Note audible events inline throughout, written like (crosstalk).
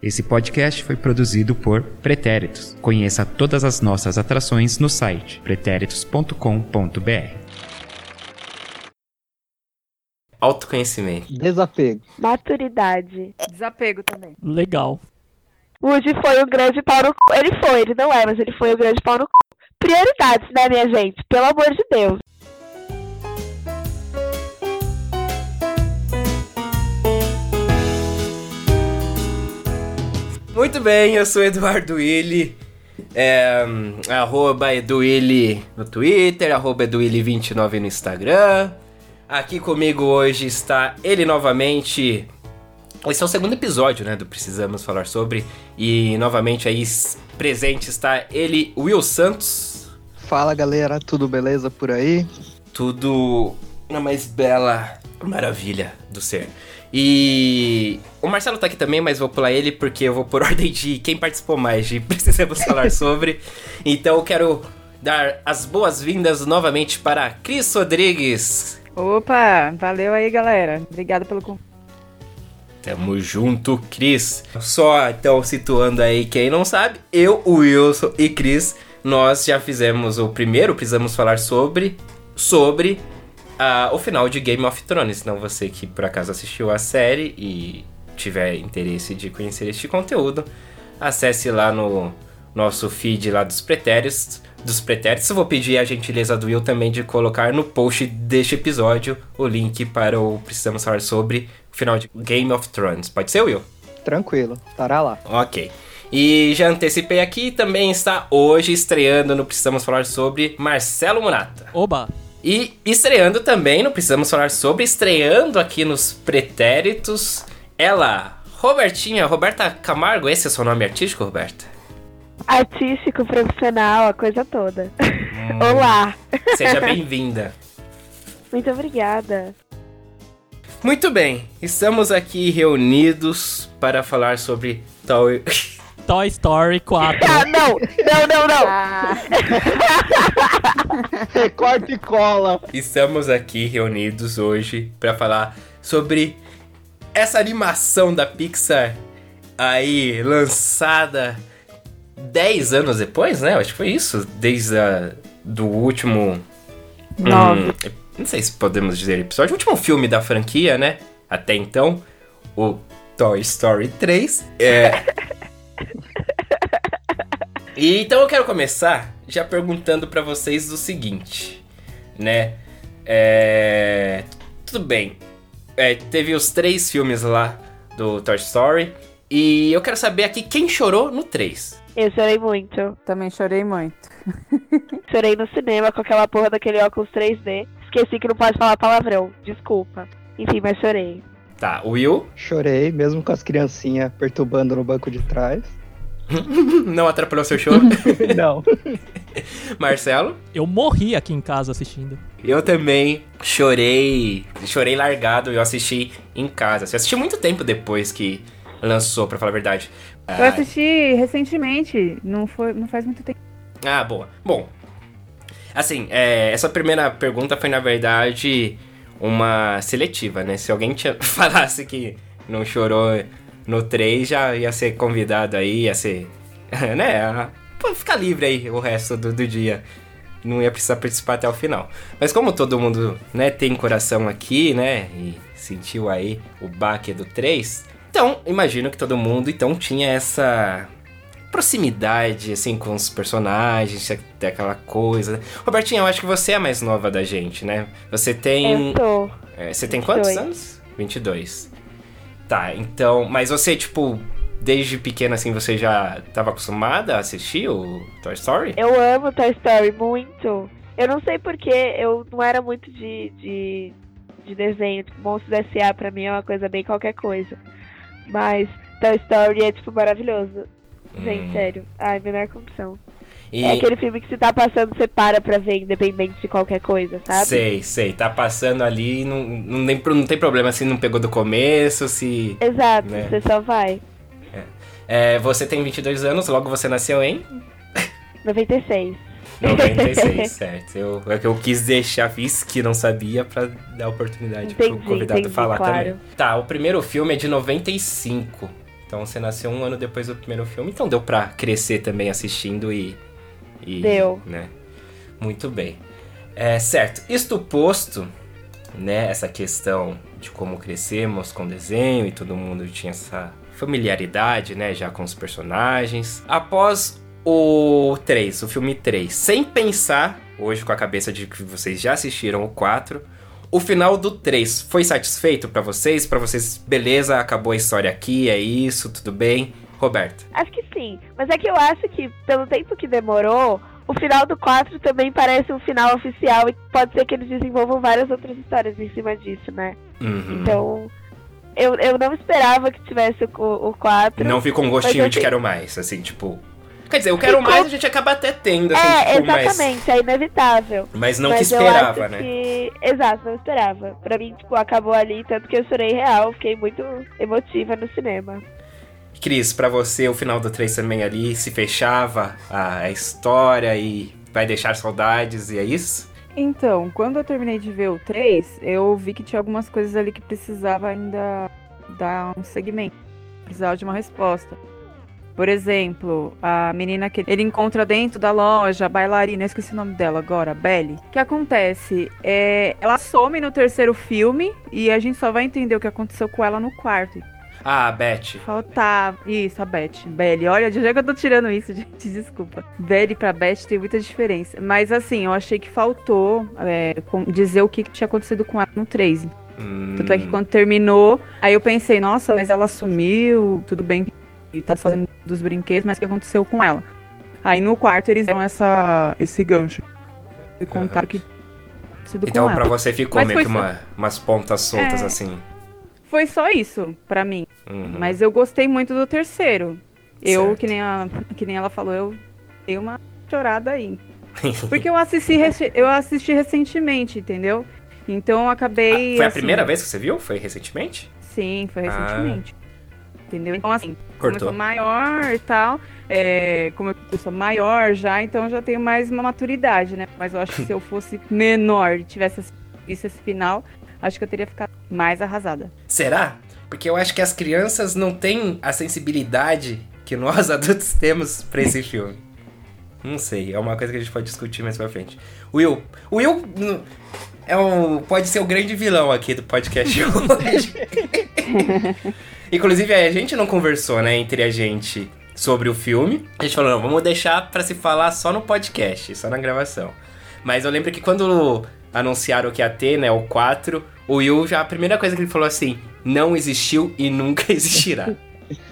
Esse podcast foi produzido por Pretéritos. Conheça todas as nossas atrações no site pretéritos.com.br. Autoconhecimento. Desapego. Maturidade. Desapego também. Legal. Woody foi um grande pau no cu. Ele foi, ele não é, mas ele foi um grande pau no cu. Prioridades, né, minha gente? Pelo amor de Deus. Muito bem, eu sou Eduardo Willi. É, arroba no Twitter, arroba EduWilli29 no Instagram. Aqui comigo hoje está ele novamente. Esse é o segundo episódio, né, do Precisamos Falar Sobre. E novamente aí presente está ele, Will Santos. Fala galera, tudo beleza por aí? Tudo na mais bela maravilha do ser. E o Marcelo tá aqui também, mas vou pular ele porque eu vou por (laughs) ordem de quem participou mais de Precisamos Falar (laughs) Sobre. Então eu quero dar as boas-vindas novamente para Cris Rodrigues. Opa, valeu aí, galera. Obrigada pelo convite. Tamo junto, Cris. Só então situando aí quem não sabe, eu, o Wilson e Cris, nós já fizemos o primeiro, precisamos falar sobre sobre uh, o final de Game of Thrones. Então você que por acaso assistiu a série e tiver interesse de conhecer este conteúdo, acesse lá no nosso feed lá dos pretéritos. Dos pretéritos, eu vou pedir a gentileza do Will também de colocar no post deste episódio o link para o Precisamos Falar sobre o final de Game of Thrones. Pode ser, Will? Tranquilo, estará lá. Ok. E já antecipei aqui, também está hoje estreando no Precisamos Falar sobre Marcelo Murata. Oba! E estreando também, não precisamos falar sobre, estreando aqui nos pretéritos, ela, Robertinha, Roberta Camargo, esse é o seu nome artístico, Roberta? Artístico, profissional, a coisa toda. Hum, Olá! Seja (laughs) bem-vinda. Muito obrigada. Muito bem, estamos aqui reunidos para falar sobre Toy... (laughs) Toy Story 4. Ah, não! Não, não, não! (laughs) Ah. Corta e cola. Estamos aqui reunidos hoje para falar sobre essa animação da Pixar aí lançada 10 anos depois, né? Acho que foi isso, desde a, do último Nove. Hum, não sei se podemos dizer episódio, o último filme da franquia, né? Até então, o Toy Story 3. É E então eu quero começar já perguntando para vocês o seguinte, né? É... Tudo bem. É, teve os três filmes lá do Toy Story. E eu quero saber aqui quem chorou no 3. Eu chorei muito. Também chorei muito. (laughs) chorei no cinema com aquela porra daquele óculos 3D. Esqueci que não pode falar palavrão. Desculpa. Enfim, mas chorei. Tá, Will? Chorei, mesmo com as criancinhas perturbando no banco de trás. (laughs) Não atrapalhou seu show? (laughs) Não. (laughs) Marcelo? Eu morri aqui em casa assistindo. Eu também chorei, chorei largado, eu assisti em casa. Eu assisti muito tempo depois que lançou, para falar a verdade. Eu ah, assisti recentemente, não, foi, não faz muito tempo. Ah, boa. Bom, assim, é, essa primeira pergunta foi, na verdade, uma seletiva, né? Se alguém tinha, (laughs) falasse que não chorou no 3 já ia ser convidado aí, ia ser. (laughs) né? Pô, ficar livre aí o resto do, do dia. Não ia precisar participar até o final. Mas como todo mundo, né, tem coração aqui, né? E sentiu aí o baque do 3. Então, imagino que todo mundo então tinha essa proximidade, assim, com os personagens, até aquela coisa. Robertinha, eu acho que você é a mais nova da gente, né? Você tem. Eu sou. É, você tem quantos anos? 22. Tá, então. Mas você, tipo, desde pequena, assim, você já estava acostumada a assistir o Toy Story? Eu amo Toy Story muito. Eu não sei porque eu não era muito de, de, de desenho. Tipo, Monstros S.A. pra mim é uma coisa bem qualquer coisa. Mas Toy Story é, tipo, maravilhoso. Gente, hum. sério. Ai, menor condição. E... É aquele filme que se tá passando, você para pra ver, independente de qualquer coisa, sabe? Sei, sei. Tá passando ali, não, não, nem, não tem problema se não pegou do começo, se. Exato, né? você só vai. É. É, você tem 22 anos, logo você nasceu em? 96. 96, (laughs) certo. Eu, é eu quis deixar, fiz que não sabia pra dar oportunidade entendi, pro convidado entendi, falar claro. também. Tá, o primeiro filme é de 95. Então você nasceu um ano depois do primeiro filme, então deu pra crescer também assistindo e. e Deu. Né? Muito bem. É, certo. Isto posto, né, essa questão de como crescemos com desenho e todo mundo tinha essa familiaridade, né, já com os personagens. Após o 3, o filme 3, sem pensar, hoje com a cabeça de que vocês já assistiram o 4, o final do 3 foi satisfeito pra vocês? Pra vocês, beleza, acabou a história aqui, é isso, tudo bem? Roberto. Acho que sim. Mas é que eu acho que, pelo tempo que demorou, o final do 4 também parece um final oficial e pode ser que eles desenvolvam várias outras histórias em cima disso, né? Uhum. Então, eu, eu não esperava que tivesse o, o 4. Não ficou um gostinho de quero mais, assim, tipo. Quer dizer, eu quero Ficou- mais, a gente acaba até tendo, assim, É, tipo, mas. exatamente, é inevitável. Mas não Mas que eu esperava, acho né? que- Exato, não esperava. Pra mim, tipo, acabou ali, tanto que eu chorei real, fiquei muito emotiva no cinema. Cris, pra você o final do 3 também ali se fechava a, a história e vai deixar saudades, e é isso? Então, quando eu terminei de ver o 3, eu vi que tinha algumas coisas ali que precisava ainda dar um segmento. Precisava de uma resposta. Por exemplo, a menina que ele encontra dentro da loja, a bailarina, eu esqueci o nome dela agora, Belly. O que acontece? É, ela some no terceiro filme e a gente só vai entender o que aconteceu com ela no quarto. Ah, Beth. Faltava. Isso, a Beth. Belly. Olha, de onde é que eu tô tirando isso, (laughs) gente? Desculpa. Belly pra Beth tem muita diferença. Mas assim, eu achei que faltou é, dizer o que, que tinha acontecido com ela no 3. Hum, Tanto é que quando terminou, aí eu pensei, nossa, mas ela sumiu, tudo bem que tá fazendo dos brinquedos, mas o que aconteceu com ela? Aí no quarto eles deram essa, esse gancho. E contaram que Então pra você ficou Mas meio que uma, umas pontas soltas É. assim. Foi só isso pra mim. Uhum. Mas eu gostei muito do terceiro. Eu, Certo. que nem, a, que nem ela falou, eu dei uma chorada aí. (laughs) Porque eu assisti, eu assisti recentemente, entendeu? Então eu acabei. Ah, foi a assim, primeira vez que você viu? Foi recentemente? Sim, foi Ah. Entendeu? Então, assim, como eu Cortou. sou maior e tal, é, como eu sou maior já, então eu já tenho mais uma maturidade, né? Mas eu acho que se eu fosse menor e tivesse visto esse final, acho que eu teria ficado mais arrasada. Será? Porque eu acho que as crianças não têm a sensibilidade que nós (laughs) adultos temos pra esse filme. Não sei, é uma coisa que a gente pode discutir mais pra frente. Will, o Will é um, pode ser o grande vilão aqui do podcast hoje. (laughs) Inclusive, a gente não conversou, né, entre a gente sobre o filme. A gente falou, não, vamos deixar pra se falar só no podcast, só na gravação. Mas eu lembro que quando anunciaram que ia ter, né, o 4, o Will já, a primeira coisa que ele falou assim, não existiu e nunca (laughs) existirá.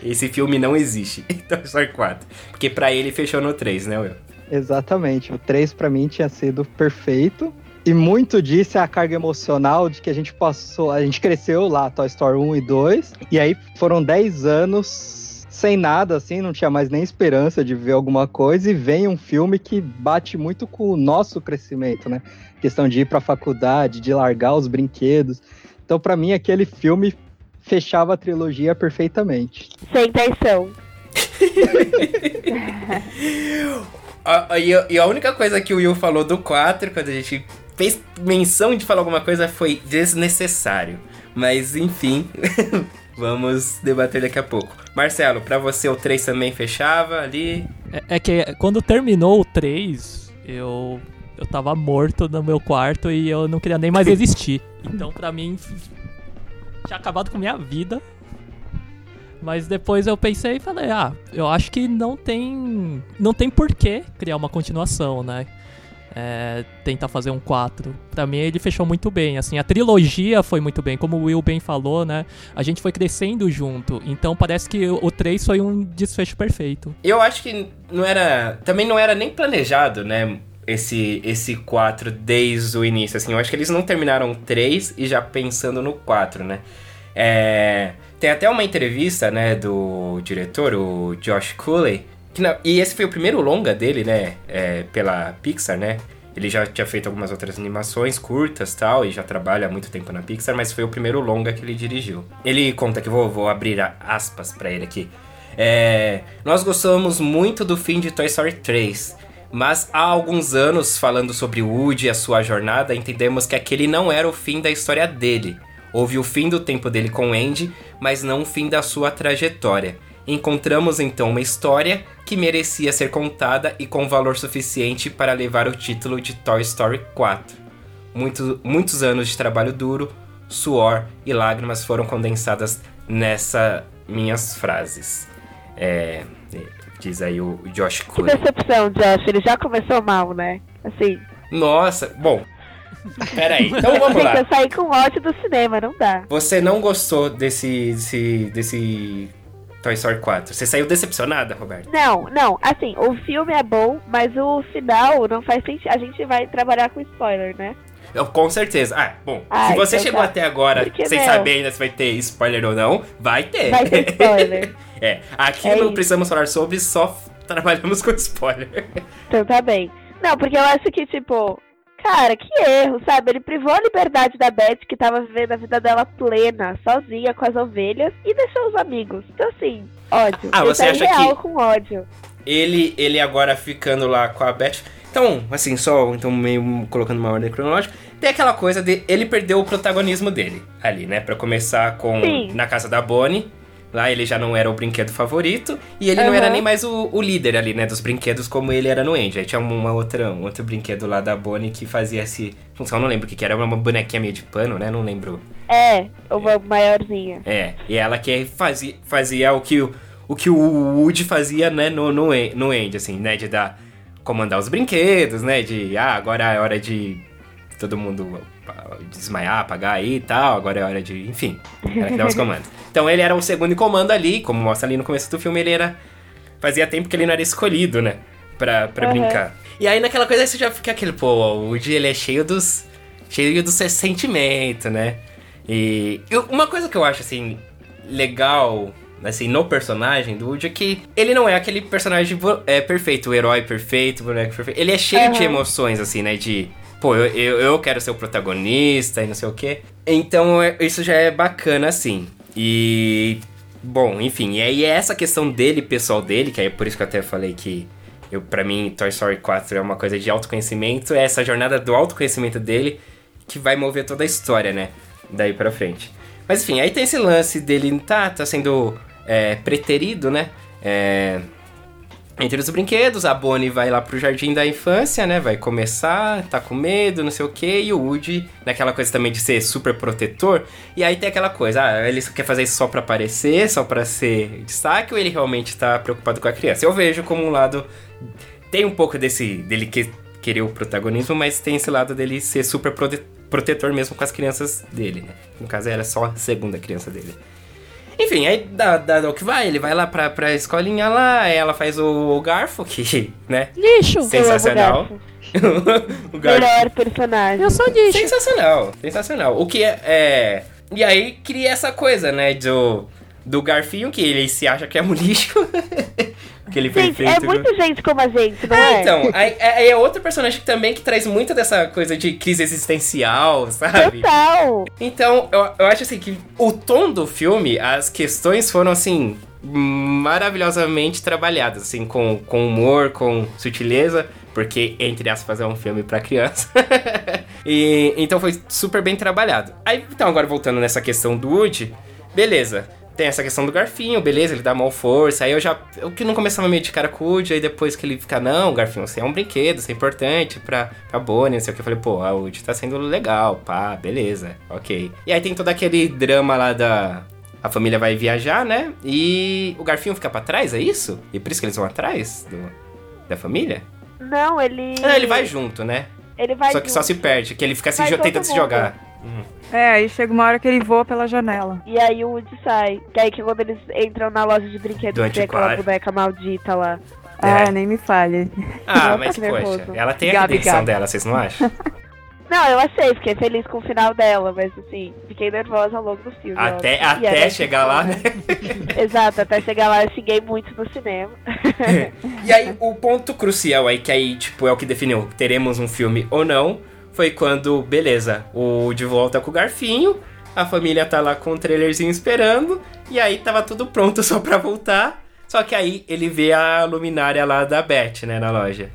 Esse filme não existe. (laughs) Então só é 4. Porque pra ele fechou no 3, né, Will? Exatamente. O 3 pra mim tinha sido perfeito. E muito disso é a carga emocional de que a gente passou. A gente cresceu lá, Toy Story 1 e 2. E aí foram 10 anos sem nada, assim, não tinha mais nem esperança de ver alguma coisa. E vem um filme que bate muito com o nosso crescimento, né? Questão de ir pra faculdade, de largar os brinquedos. Então, pra mim, aquele filme fechava a trilogia perfeitamente. Sem traição. (laughs) A- a- E a, e a única coisa que o Will falou do 4, quando a gente fez menção de falar alguma coisa, foi desnecessário. Mas enfim, (laughs) vamos debater daqui a pouco. Marcelo, pra você o 3 também fechava ali? É, é que quando terminou o 3, eu, eu tava morto no meu quarto e eu não queria nem mais existir. Então, pra mim, tinha acabado com minha vida. Mas depois eu pensei e falei, ah, eu acho que não tem. Não tem porquê criar uma continuação, né? É, tentar fazer um 4. Pra mim ele fechou muito bem, assim, a trilogia foi muito bem, como o Will bem falou, né? A gente foi crescendo junto, então parece que o 3 foi um desfecho perfeito. Eu acho que não era. Também não era nem planejado, né? Esse, esse 4 desde o início, assim. Eu acho que eles não terminaram o 3 e já pensando no 4, né? É, tem até uma entrevista, né, do diretor, o Josh Cooley. E esse foi o primeiro longa dele, né? é, pela Pixar, né? Ele já tinha feito algumas outras animações curtas tal, e já trabalha há muito tempo na Pixar, mas foi o primeiro longa que ele dirigiu. Ele conta que vou, vou abrir aspas pra ele aqui. É, nós gostamos muito do fim de Toy Story 3, mas há alguns anos, falando sobre Woody e a sua jornada, entendemos que aquele não era o fim da história dele. Houve o fim do tempo dele com Andy, mas não o fim da sua trajetória. Encontramos então uma história que merecia ser contada e com valor suficiente para levar o título de Toy Story 4. Muito, muitos anos de trabalho duro, suor e lágrimas foram condensadas nessa minhas frases. É, diz aí o Josh Que Clooney. decepção, Josh. Ele já começou mal, né? Assim. Nossa, bom. Peraí, (laughs) então vamos Gente, lá. eu saí com ódio do cinema, não dá. Você não gostou desse, desse, desse Toy Story 4? Você saiu decepcionada, Roberto? Não, não. Assim, o filme é bom, mas o final não faz sentido. A gente vai trabalhar com spoiler, né? Eu, com certeza. Ah, bom, Ah, se você então chegou tá. até agora Porque, sem meu, saber ainda se vai ter spoiler ou não, vai ter. Vai ter spoiler. (laughs) é, aqui É não isso. precisamos falar sobre, só trabalhamos com spoiler. Então tá bem. Não, porque eu acho que, tipo, cara, que erro, sabe? Ele privou a liberdade da Beth, que tava vivendo a vida dela plena, sozinha, com as ovelhas, e deixou os amigos. Então, assim, ódio. Ah, você saí acha real que- com ódio. ele, ele agora ficando lá com a Beth. Então, assim, só então meio colocando uma ordem cronológica, tem aquela coisa de ele perdeu o protagonismo dele ali, né? Pra começar com Sim. na casa da Bonnie. Lá ele já não era o brinquedo favorito e ele não Aham. era nem mais o, o líder ali, né, dos brinquedos como ele era no Andy. Aí tinha uma outra, um outro brinquedo lá da Bonnie que fazia esse função, não lembro o que que era, uma bonequinha meio de pano, né? Não lembro. É, uma maiorzinha. É, e ela que fazia, fazia o que o, o que o Woody fazia, né, no, no, no End, assim, né, de dar, comandar os brinquedos, né, de, ah, agora é hora de todo mundo desmaiar, apagar aí e tal, agora é hora de, enfim, ela que dava os (laughs) comandos. Então ele era o segundo em comando ali, como mostra ali no começo do filme, ele era, fazia tempo que ele não era escolhido, né, pra, pra Aham. brincar. E aí naquela coisa você já fica aquele, pô, o Woody, ele é cheio dos, cheio do seu sentimento, né, e eu- uma coisa que eu acho, assim, legal, assim, no personagem do Woody é que ele não é aquele personagem é, perfeito, o herói perfeito, o boneco perfeito. Ele é cheio de Aham. emoções, assim, né? De, pô, eu, eu, eu quero ser o protagonista e não sei o quê. Então, é- isso já é bacana, assim. E, bom, enfim, e aí é essa questão dele, pessoal dele, que é por isso que eu até falei que eu, pra mim, Toy Story 4 é uma coisa de autoconhecimento, é essa jornada do autoconhecimento dele que vai mover toda a história, né? Daí pra frente. Mas enfim, aí tem esse lance dele tá, tá sendo é, preterido, né? É, entre os brinquedos, a Bonnie vai lá pro jardim da infância, né? Vai começar, tá com medo, não sei o que, e o Woody, naquela coisa também de ser super protetor. E aí tem aquela coisa, ah, ele quer fazer isso só pra aparecer, só pra ser destaque, ou ele realmente tá preocupado com a criança? Eu vejo como um lado. Tem um pouco desse. dele que, querer o protagonismo, mas tem esse lado dele ser super prote- protetor mesmo com as crianças dele, né? No caso, era só a segunda criança dele. Enfim, aí dá, dá, dá o que vai, ele vai lá pra, pra escolinha lá, ela faz o, garfo, que, (laughs) né? Lixo! Sensacional. (laughs) O garfo. Melhor personagem. Eu sou lixo. Sensacional, sensacional. O que é, é- E aí cria essa coisa, né, do, do garfinho, que ele se acha que é um lixo. (laughs) que ele foi Gente, feito. é com- muita gente como a gente, não É, é? então, aí, aí é outro personagem que também que traz muito dessa coisa de crise existencial, sabe? Total. Então, eu, eu acho assim que o tom do filme, as questões foram assim maravilhosamente trabalhadas, assim, com, com humor, com sutileza, porque entre aspas é um filme pra criança. (laughs) e então foi super bem trabalhado. Aí, então, agora voltando nessa questão do Woody, beleza. Tem essa questão do garfinho, beleza, ele dá mal força. Aí eu já. Eu que não começava meio de cara com o Woody, aí depois que ele fica, não, garfinho, você é um brinquedo, você é importante pra, pra Bonnie, não sei o que. Eu falei, pô, a Woody tá sendo legal, pá, beleza, ok. E aí tem todo aquele drama lá da. A família vai viajar, né? E o garfinho fica pra trás, é isso? E por isso que eles vão atrás do, da família? Não, ele. Ah, ele vai junto, né? Ele vai só que só junto. se perde, que ele fica se tentando se jogar. É, aí chega uma hora que ele voa pela janela. E aí o Woody sai. Que aí que quando eles entram na loja de brinquedos Do que tem aquela boneca maldita lá. É. Ah, nem me fale. Ah, Nossa, mas que poxa, nervoso. ela tem a Gabi, redenção Gabi. dela, vocês não acham? (laughs) Não, eu achei, fiquei feliz com o final dela, mas assim, fiquei nervosa ao longo do filme. até até chegar lá, né? (laughs) Exato, até chegar lá eu xinguei muito no cinema. (laughs) E aí, o ponto crucial aí, que aí, tipo, é o que definiu teremos um filme ou não, foi quando, beleza, o de volta com o garfinho, a família tá lá com o trailerzinho esperando, e aí tava tudo pronto (laughs) só pra voltar. Só que aí ele vê a luminária lá da Beth, né, na loja.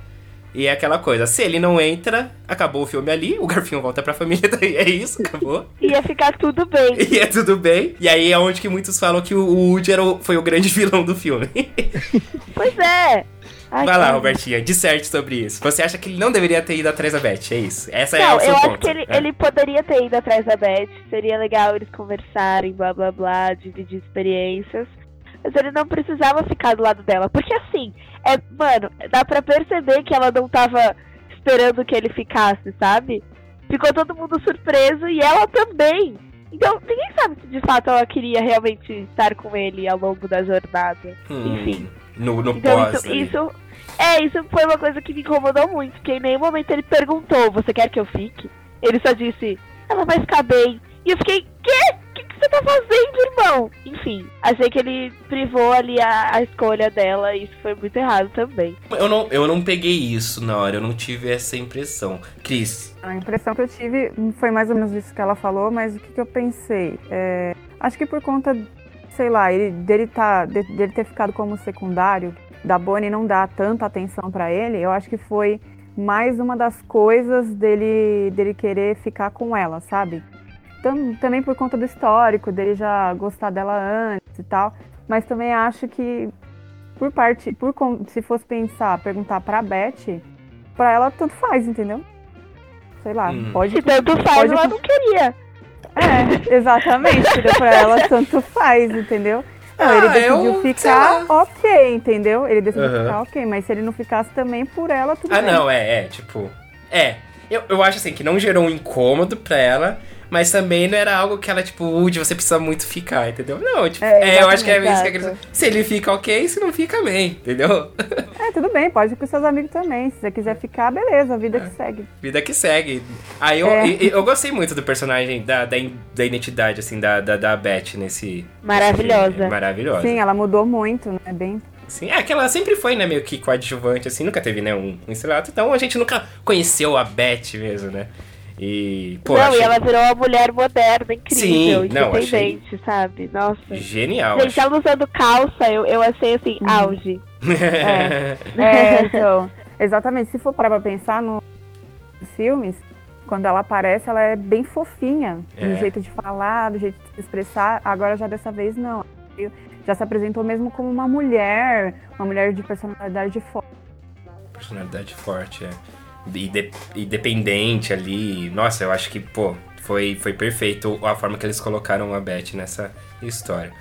E é aquela coisa, se ele não entra, acabou o filme ali, o Garfinho volta pra família, (laughs) daí é isso, acabou. (laughs) Ia ficar tudo bem. E é tudo bem. E aí é onde que muitos falam que o Woody era o- foi o grande vilão do filme. Pois é. Ai, Vai lá, cara. Robertinha, disserte sobre isso. Você acha que ele não deveria ter ido atrás da Beth, é isso? Essa é Não, o seu eu ponto. acho que ele, É. ele poderia ter ido atrás da Beth. Seria legal eles conversarem, blá blá blá, dividir experiências. Mas ele não precisava ficar do lado dela. Porque assim, é, mano, dá pra perceber que ela não tava esperando que ele ficasse, sabe? Ficou todo mundo surpreso e ela também. Então, ninguém sabe se de fato ela queria realmente estar com ele ao longo da jornada. Hum, enfim. No, no Então pós. isso, isso. É, isso foi uma coisa que me incomodou muito, porque em nenhum momento ele perguntou, você quer que eu fique? Ele só disse, ela vai ficar bem. E eu fiquei, quê? O que, que você tá fazendo, irmão? Enfim, achei que ele privou ali a, a escolha dela e isso foi muito errado também. Eu não, eu não peguei isso na hora, eu não tive essa impressão. Cris, A impressão que eu tive foi mais ou menos isso que ela falou, mas o que, que eu pensei? É, acho que por conta, sei lá, ele, dele, tá, de- dele ter ficado como secundário, da Bonnie não dar tanta atenção pra ele, eu acho que foi mais uma das coisas dele, dele querer ficar com ela, sabe? Tam- também por conta do histórico, dele já gostar dela antes e tal, mas também acho que por parte, por se fosse pensar, perguntar pra Beth, pra ela tanto faz, entendeu? Sei lá, Hum. pode Se tanto faz, pode- ela não queria. é, exatamente? Pra ela tanto faz, entendeu? Não, ele Ah, decidiu eu- ficar ok, entendeu? Ele decidiu Aham. ficar ok, mas se ele não ficasse também por ela, tudo Ah, bem. não, é, é, tipo. É. Eu, eu acho assim que não gerou um incômodo pra ela, mas também não era algo que ela, tipo, Woody, você precisa muito ficar, entendeu? Não, tipo, É, é, eu acho que é isso que é questão. Se ele fica ok, se não fica bem, entendeu? É, tudo bem, pode ir com seus amigos também. Se você quiser ficar, beleza, a vida que segue. Vida que segue. Aí eu, É. e- e- eu gostei muito do personagem, da, da, da identidade, assim, da, da, da Beth nesse. Maravilhosa. nesse. Maravilhosa. Sim, ela mudou muito, né? Bem. Sim, é que ela sempre foi, né, meio que coadjuvante, assim, nunca teve, né, um, um estrelato, então a gente nunca conheceu a Beth mesmo, né? E, pô, não, achei e ela virou uma mulher moderna, incrível, Sim, não, independente, sabe? Nossa. genial. Gente, ela usando calça, eu, eu achei assim, auge. (laughs) É, então. Exatamente. Se for parar pra pensar nos filmes, quando ela aparece, ela é bem fofinha. É. Do jeito de falar, do jeito de se expressar. Agora já dessa vez não. Já se apresentou mesmo como uma mulher, uma mulher de personalidade forte. Personalidade forte, é. E, de- e dependente ali. Nossa, eu acho que, pô, foi, foi perfeito a forma que eles colocaram a Beth nessa história.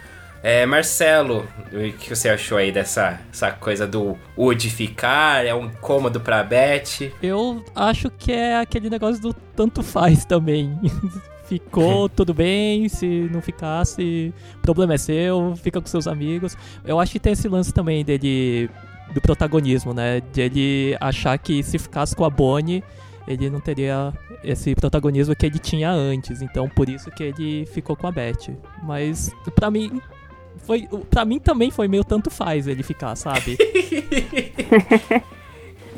É, Marcelo, o que você achou aí dessa essa coisa do Woody ficar? É um incômodo pra Beth? Eu acho que é aquele negócio do tanto faz também. (laughs) Ficou tudo bem, se não ficasse, o problema é seu, fica com seus amigos. Eu acho que tem esse lance também dele do protagonismo, né? De ele achar que se ficasse com a Bonnie, ele não teria esse protagonismo que ele tinha antes. Então, por isso que ele ficou com a Beth. Mas pra mim foi, para mim também foi meio tanto faz ele ficar, sabe? (laughs) (laughs)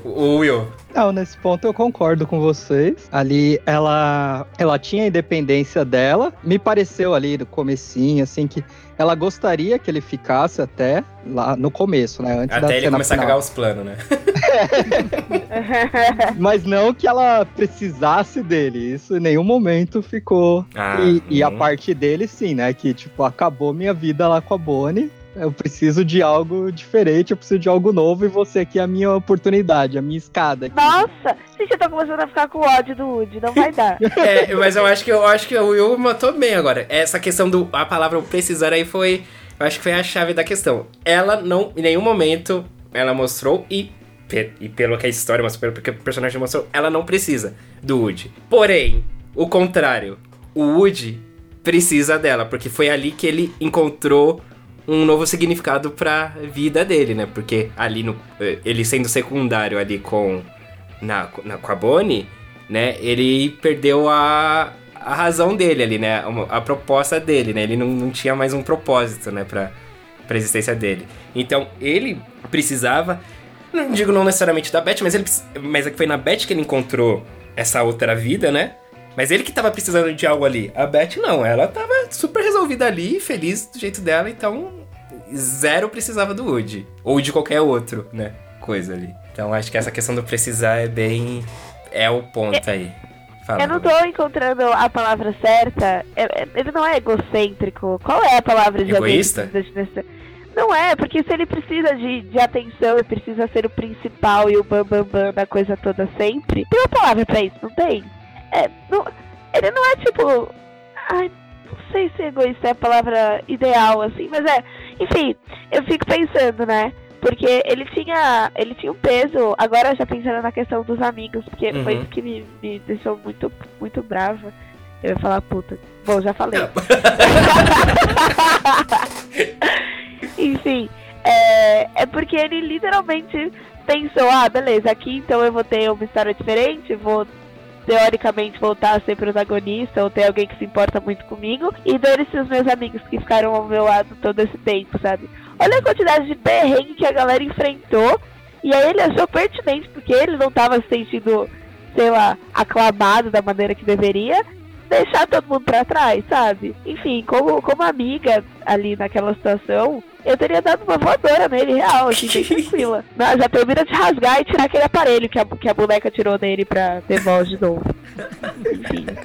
O Will. Não, nesse ponto eu concordo com vocês. Ali ela ela tinha a independência dela. Me pareceu ali no comecinho assim que ela gostaria que ele ficasse até lá no começo, né, antes da Até ele cena começar a final. cagar os planos, né? (laughs) Mas não que ela precisasse dele. Isso em nenhum momento ficou. Ah, e, e a hum. parte dele, sim, né? Que, tipo, acabou minha vida lá com a Bonnie. Eu preciso de algo diferente, eu preciso de algo novo e você aqui é a minha oportunidade, a minha escada. aqui. Nossa, gente, eu tô começando a ficar com ódio do Woody, não vai dar. (laughs) É, mas eu acho que eu acho que o Will matou bem agora. Essa questão do a palavra precisar aí foi, eu acho que foi a chave da questão. Ela não em nenhum momento ela mostrou e e pelo que a história mostrou, pelo que o personagem mostrou, ela não precisa do Woody. Porém, o contrário, o Woody precisa dela, porque foi ali que ele encontrou um novo significado pra vida dele, né? Porque ali no eh, ele sendo secundário ali com na, na com a Bonnie, né? Ele perdeu a, a razão dele ali, né? uma- A, proposta dele, né? Ele não, não tinha mais um propósito, né? Pra, pra existência dele. Então, ele precisava, não digo não necessariamente da Beth, mas, ele, mas é que foi na Beth que ele encontrou essa outra vida, né? Mas ele que tava precisando de algo ali. A Beth não, ela tava super resolvida ali, feliz do jeito dela, então zero precisava do Woody. Ou de qualquer outro, né? coisa ali. Então acho que essa questão do precisar é bem. É o ponto aí. Fala, Eu não tô encontrando a palavra certa. É- é- Ele não é egocêntrico. Qual é a palavra de Egoísta? Não é, porque se ele precisa de, de atenção e precisa ser o principal e o bam bam bam da coisa toda sempre, tem uma palavra pra isso, não tem? É, não- ele não é tipo. Ai, não sei se egoísta é a palavra ideal, assim, mas é. Enfim, eu fico pensando, né? Porque ele tinha. Ele tinha um peso, agora já pensando na questão dos amigos, porque foi Uhum. isso que me, me deixou muito, muito brava. Eu ia falar puta. Bom, já falei. (laughs) Enfim, é, é porque ele literalmente pensou, ah, beleza, aqui então eu vou ter uma história diferente, vou teoricamente voltar a ser protagonista ou ter alguém que se importa muito comigo. E dane-se os meus amigos que ficaram ao meu lado todo esse tempo, sabe? Olha a quantidade de perrengue que a galera enfrentou. E aí ele achou pertinente porque ele não tava se sentindo, sei lá, aclamado da maneira que deveria deixar todo mundo pra trás, sabe? Enfim, como, como amiga ali naquela situação, eu teria dado uma voadora nele, real, assim, bem (laughs) tranquila. Não, já termina de rasgar e tirar aquele aparelho que a, que a boneca tirou dele pra ter voz de novo. Enfim. (laughs)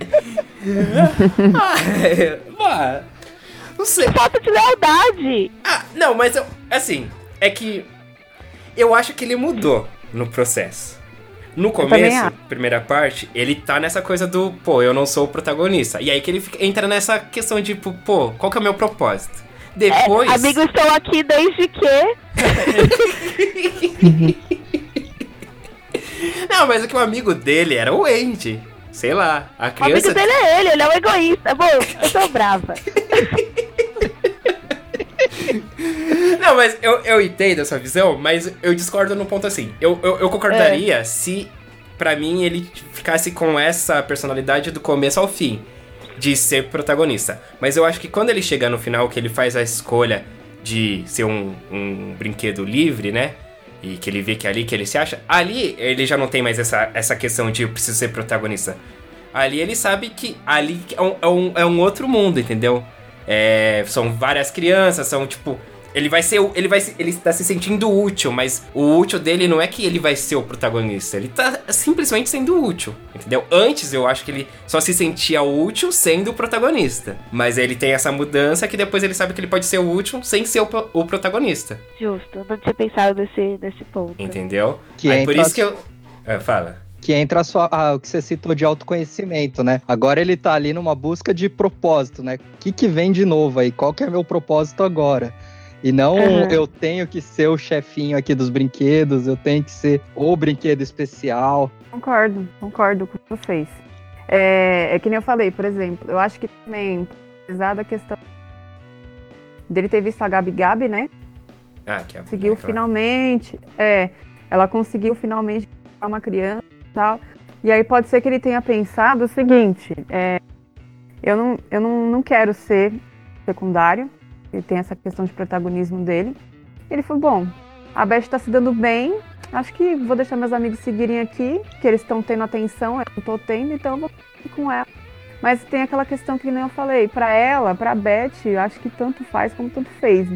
Ah, não sei. Falta de lealdade! Ah, não, mas eu. Assim, é que. Eu acho que ele mudou no processo. No começo, primeira parte, ele tá nessa coisa do, pô, eu não sou o protagonista. E aí que ele fica- entra nessa questão de, tipo, pô, qual que é o meu propósito? Depois. É, amigo, estou aqui desde que. (laughs) Não, mas é que o amigo dele era o Andy. Sei lá, a O criança. amigo dele é ele, ele é um egoísta. Bom, eu tô brava. (laughs) Não, mas eu, eu entendo essa visão, mas eu discordo no ponto assim. Eu, eu, eu concordaria se, pra mim, ele ficasse com essa personalidade do começo ao fim, de ser protagonista. Mas eu acho que quando ele chega no final, que ele faz a escolha de ser um, um brinquedo livre, né? E que ele vê que é ali que ele se acha, ali ele já não tem mais essa, essa questão de eu preciso ser protagonista. Ali ele sabe que ali é um, é um, é um outro mundo, entendeu? É, são várias crianças, são tipo. Ele vai ser. o- Ele vai Ele tá se sentindo útil, mas o útil dele não é que ele vai ser o protagonista. Ele tá simplesmente sendo útil. Entendeu? Antes eu acho que ele só se sentia útil sendo o protagonista. Mas ele tem essa mudança que depois ele sabe que ele pode ser útil sem ser o, o protagonista. Justo, não tinha pensado nesse, nesse ponto. Entendeu? Que Aí por entra isso que eu. É, fala. Que entra a sua, ah, o que você citou de autoconhecimento, né? Agora ele tá ali numa busca de propósito, né? O que, que vem de novo aí? Qual que é meu propósito agora? E não Uhum. eu tenho que ser o chefinho aqui dos brinquedos, eu tenho que ser o brinquedo especial. Concordo, concordo com vocês. É, é que nem eu falei, por exemplo, eu acho que também, apesar da questão dele ter visto a Gabi Gabi, né? Ah, que é Conseguiu claro. finalmente, é, ela conseguiu finalmente uma criança e tal. E aí pode ser que ele tenha pensado o seguinte, é, eu, não, eu não, não quero ser secundário, ele tem essa questão de protagonismo dele. Ele falou, bom, a Beth tá se dando bem, acho que vou deixar meus amigos seguirem aqui, que eles estão tendo atenção, eu não tô tendo, então eu vou com ela. Mas tem aquela questão que nem eu falei, pra ela, pra Beth, acho que tanto faz como tanto fez.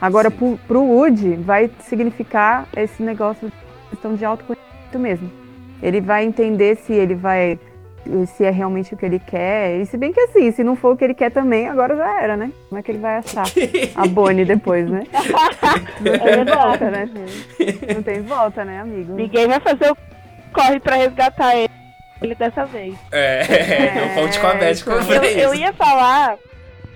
Agora, Sim. pro, pro Woody, vai significar esse negócio de questão de autoconhecimento mesmo. Ele vai entender se ele vai. Se é realmente o que ele quer. E se bem que assim, se não for o que ele quer também, agora já era, né? Como é que ele vai achar a Bonnie depois, né? Não É tem volta, né, gente? Não tem volta, né, amigo? Ninguém vai fazer o corre pra resgatar ele, ele dessa vez. É, (laughs) não conte com a Beth então. como Eu, eu ia falar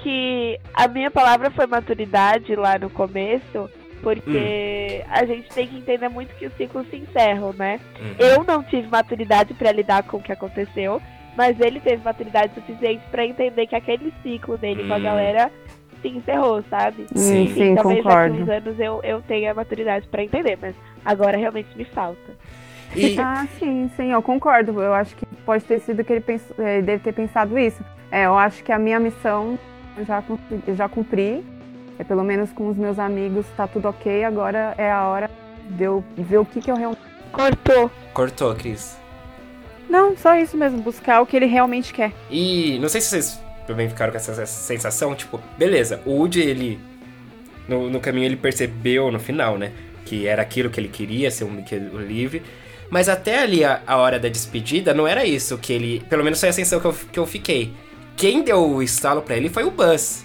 que a minha palavra foi maturidade lá no começo, porque Hum. a gente tem que entender muito que os ciclos se encerram, né? Uhum. Eu não tive maturidade pra lidar com o que aconteceu, mas ele teve maturidade suficiente pra entender que aquele ciclo dele com a Hum. galera se encerrou, sabe? Sim, sim, talvez concordo. daqui uns anos eu, eu tenha maturidade pra entender, mas agora realmente me falta. E, (laughs) Ah, sim, sim, eu concordo. Eu acho que pode ter sido que ele pens- eh, deve ter pensado isso. É, eu acho que a minha missão eu já, já cumpri. É, pelo menos com os meus amigos tá tudo ok. Agora é a hora de eu ver o que, que eu realmente. Cortou. cortou, Cris. Não, só isso mesmo, buscar o que ele realmente quer. E não sei se vocês também ficaram com essa, sensação, tipo, beleza, o Woody, ele. No, no caminho ele percebeu no final, né? que era aquilo que ele queria, ser um brinquedo livre. Mas até ali a, a hora da despedida não era isso que ele. Pelo menos foi a sensação que eu, que eu fiquei. Quem deu o estalo pra ele foi o Buzz.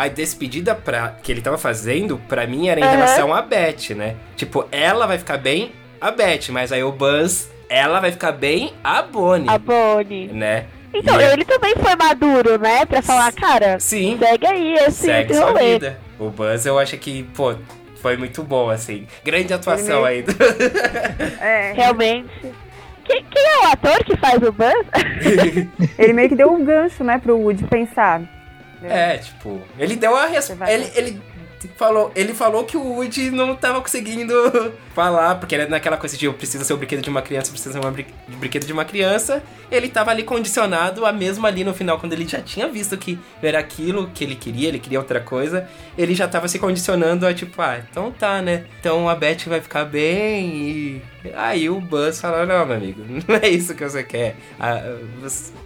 A despedida pra, que ele tava fazendo, pra mim, era em Aham. relação a Beth, né? Tipo, ela vai ficar bem, a Beth, mas aí o Buzz, ela vai ficar bem, a Bonnie, A Bonnie. né? Então, E ele também foi maduro, né? Pra falar, cara, Sim, segue aí esse, segue sua vida. O Buzz eu acho que, pô, foi muito bom, assim. Grande atuação aí. (laughs) É, Realmente. Quem, quem é o ator que faz o Buzz? (laughs) (laughs) ele meio que deu um gancho, né, pro Woody pensar. É, tipo, ele deu a resposta. Ele, ele falou, ele falou que o Woody não tava conseguindo (laughs) falar, porque era naquela coisa de eu preciso ser o brinquedo de uma criança, precisa ser um brin- brinquedo de uma criança. Ele tava ali condicionado a mesmo ali no final, quando ele já tinha visto que era aquilo que ele queria, ele queria outra coisa, ele já tava se condicionando a tipo, ah, então tá, né? Então a Beth vai ficar bem e. Aí o Buzz falou, não, meu amigo, (laughs) não é isso que você quer. Ah,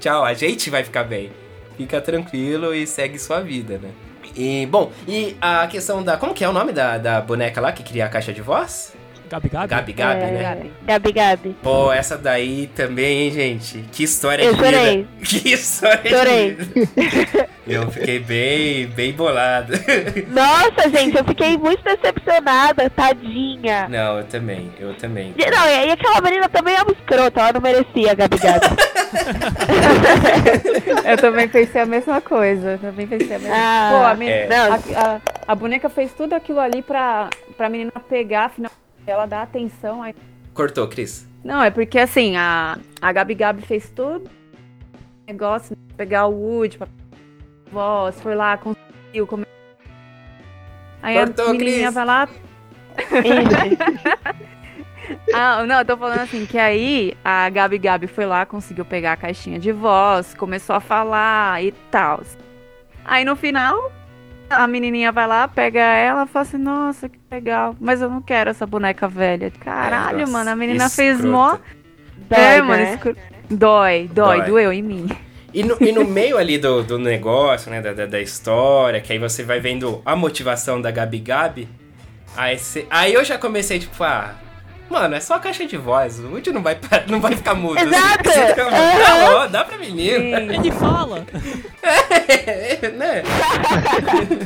tchau, a gente vai ficar bem fica tranquilo e segue sua vida, né? E, bom, e a questão da. Como que é o nome da, da boneca lá que cria a caixa de voz? Gabi Gabi? Gabi Gabi, É. né? Gabi Gabi. Pô, essa daí também, hein, gente? Que história Eu de vida. chorei. (laughs) Que história Chorei. de vida. Eu fiquei bem, bem bolado. (laughs) Nossa, gente, eu fiquei muito decepcionada, tadinha. Não, eu também, eu também. E- Não, e aquela menina também é uma escrota, ela não merecia a Gabi Gabi. (laughs) Eu também pensei a mesma coisa. eu Também pensei a mesma Ah, Pô, a, menina, é. A, a- a boneca fez tudo aquilo ali pra, pra menina pegar, afinal, ela dá atenção. Aí... Cortou, Cris. Não, é porque assim, a, a Gabi Gabi fez tudo. Negócio, de pegar o Wood pra voz, foi lá, conseguiu. Come... Aí Cortou, a menininha Cris. vai lá, (laughs) Ah, não, eu tô falando assim, que aí a Gabi Gabi foi lá, conseguiu pegar a caixinha de voz, começou a falar e tal. Aí no final, a menininha vai lá, pega ela e fala assim, nossa, que legal, mas eu não quero essa boneca velha. Caralho, Nossa, mano, a menina fez mó... dói, é, mano, né? escro- dói, dói, Dói. doeu em mim. E no, e no meio ali do, do negócio, né, da, da, da história, que aí você vai vendo a motivação da Gabi Gabi, aí, cê- aí eu já comecei, tipo, ah, mano, é só a caixa de voz, o Woody não vai, não vai ficar mudo. Exato! (laughs) Então, Aham. tá bom, dá pra menina. Ele fala. (laughs) É, né? (laughs)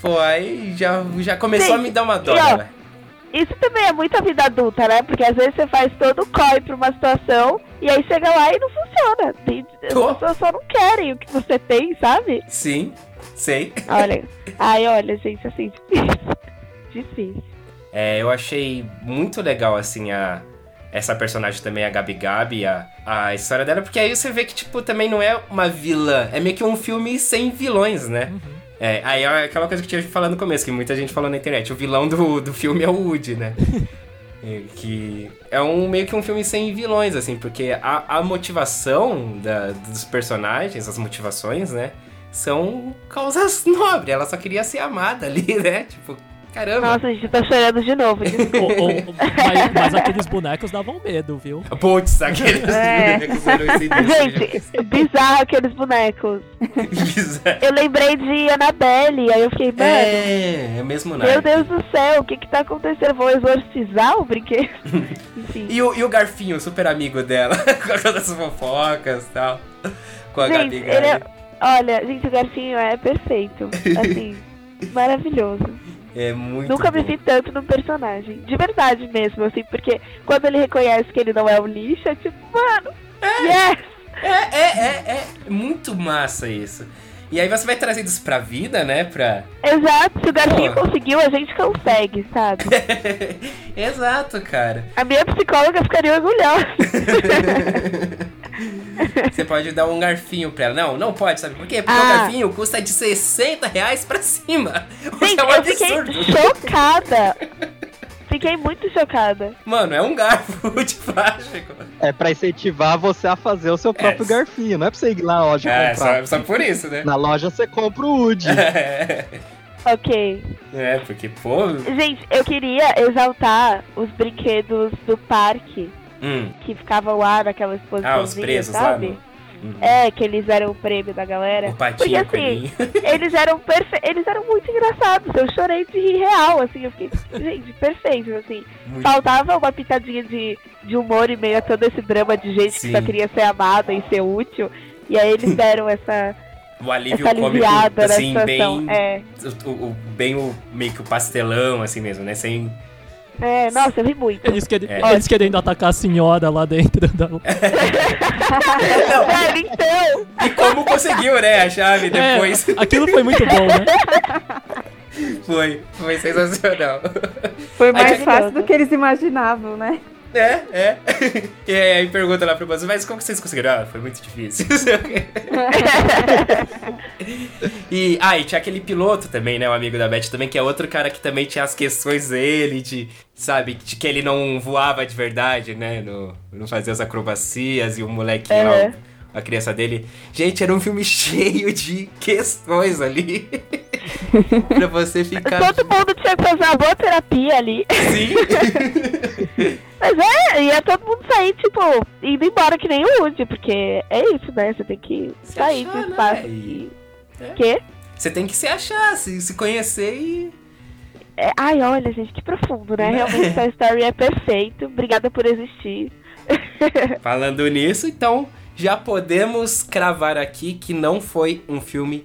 Pô, aí já, já começou a me dar uma dó, ó, né? Isso também é muito a vida adulta, né? Porque às vezes você faz todo o COI pra uma situação e aí chega lá e não funciona. Tem- As pessoas só não querem o que você tem, sabe? Sim, sei. Olha. Ai, olha, gente, assim, difícil. Difícil. É, eu achei muito legal, assim, a, essa personagem também, a Gabi Gabi, a, a história dela, porque aí você vê que, tipo, também não é uma vilã, é meio que um filme sem vilões, né? É, aí é aquela coisa que eu tinha falado no começo, que muita gente falou na internet, o vilão do, do filme é o Woody, né? (laughs) É, que é um meio que um filme sem vilões, assim, porque a, a motivação da- dos personagens, as motivações, né? São causas (laughs) nobres. Ela só queria ser amada ali, né? Tipo, caramba. Nossa, a gente tá chorando de novo. (laughs) O- o- mas, mas aqueles bonecos davam medo, viu? Putz, aqueles (laughs) É. bonecos eram esse Gente, bizarro aqueles bonecos. Bizarro. Eu lembrei de Annabelle, aí eu fiquei, mano, É, é mesmo naipe. meu Deus do céu, o que que tá acontecendo? Vou exorcizar o brinquedo? (laughs) Enfim. E o, e o Garfinho, super amigo dela, com todas as fofocas e tal. Com a Gente, Gabi ele é... Olha, gente, o Garfinho é perfeito. Assim, maravilhoso. É muito Nunca bom. me vi tanto num personagem. De verdade mesmo, assim, porque quando ele reconhece que ele não é um lixo, é tipo, mano, yes! É, é, é, é muito massa isso. E aí você vai trazendo isso pra vida, né? Pra. Exato, se o Garfinho Pô. conseguiu, a gente consegue, sabe? (laughs) Exato, cara. A minha psicóloga ficaria orgulhosa. (laughs) Você pode dar um garfinho pra ela. Não, não pode, sabe por quê? Porque o Ah. garfinho custa de 60 reais pra cima. O que Gente, é um eu fiquei absurdo. chocada. (laughs) Fiquei muito chocada. Mano, é um garfo (laughs) de plástico. É pra incentivar você a fazer o seu próprio É. garfinho. Não é pra você ir lá na loja É, comprar. só, só por isso, né? Na loja você compra o Woody. (laughs) Ok. É, porque, pô. Gente, eu queria exaltar os brinquedos do parque Hum, que ficavam lá naquela exposição. Ah, os presos lá sabe? No- É, que eles eram o prêmio da galera. O patinho Porque assim, (laughs) eles eram perfe... eles eram muito engraçados. Eu chorei de rir real, assim, eu fiquei, gente, perfeito, assim. Muito- Faltava uma pitadinha de, de humor e meio a todo esse drama de gente Sim. que só queria ser amada e ser útil. E aí eles deram essa, O alívio essa cômico, assim, bem. É. O, o- bem o meio que o pastelão, assim mesmo, né? Sem. É, nossa, eu ri muito. Eles, querem, É. eles querendo atacar a senhora lá dentro da. (laughs) (laughs) Velho, então, E como conseguiu, né? A chave depois. É, aquilo foi muito bom, né? (laughs) Foi. Foi sensacional. Foi mais Aí- fácil do que eles imaginavam, né? É, é. E aí pergunta lá pro Buzz, mas como que vocês conseguiram? Ah, foi muito difícil. e, ah, e tinha aquele piloto também, né? O amigo da Beth também, que é outro cara que também tinha as questões dele, de, sabe, de que ele não voava de verdade, né? No, não fazia as acrobacias e o molequinho lá, É. a criança dele. Gente, era um filme (laughs) cheio de questões ali. (laughs) pra você ficar. todo mundo tinha que fazer uma boa terapia ali. Sim. (laughs) Mas é, ia todo mundo sair, tipo, indo embora que nem o Woody, porque é isso, né? Você tem que Se sair achar, do espaço. né? E... É. Quê? Você tem que se achar, se, se conhecer e. É, ai, olha, gente, que profundo, né? Realmente Toy Story é perfeito. Obrigada por existir. (laughs) Falando nisso, então já podemos cravar aqui que não foi um filme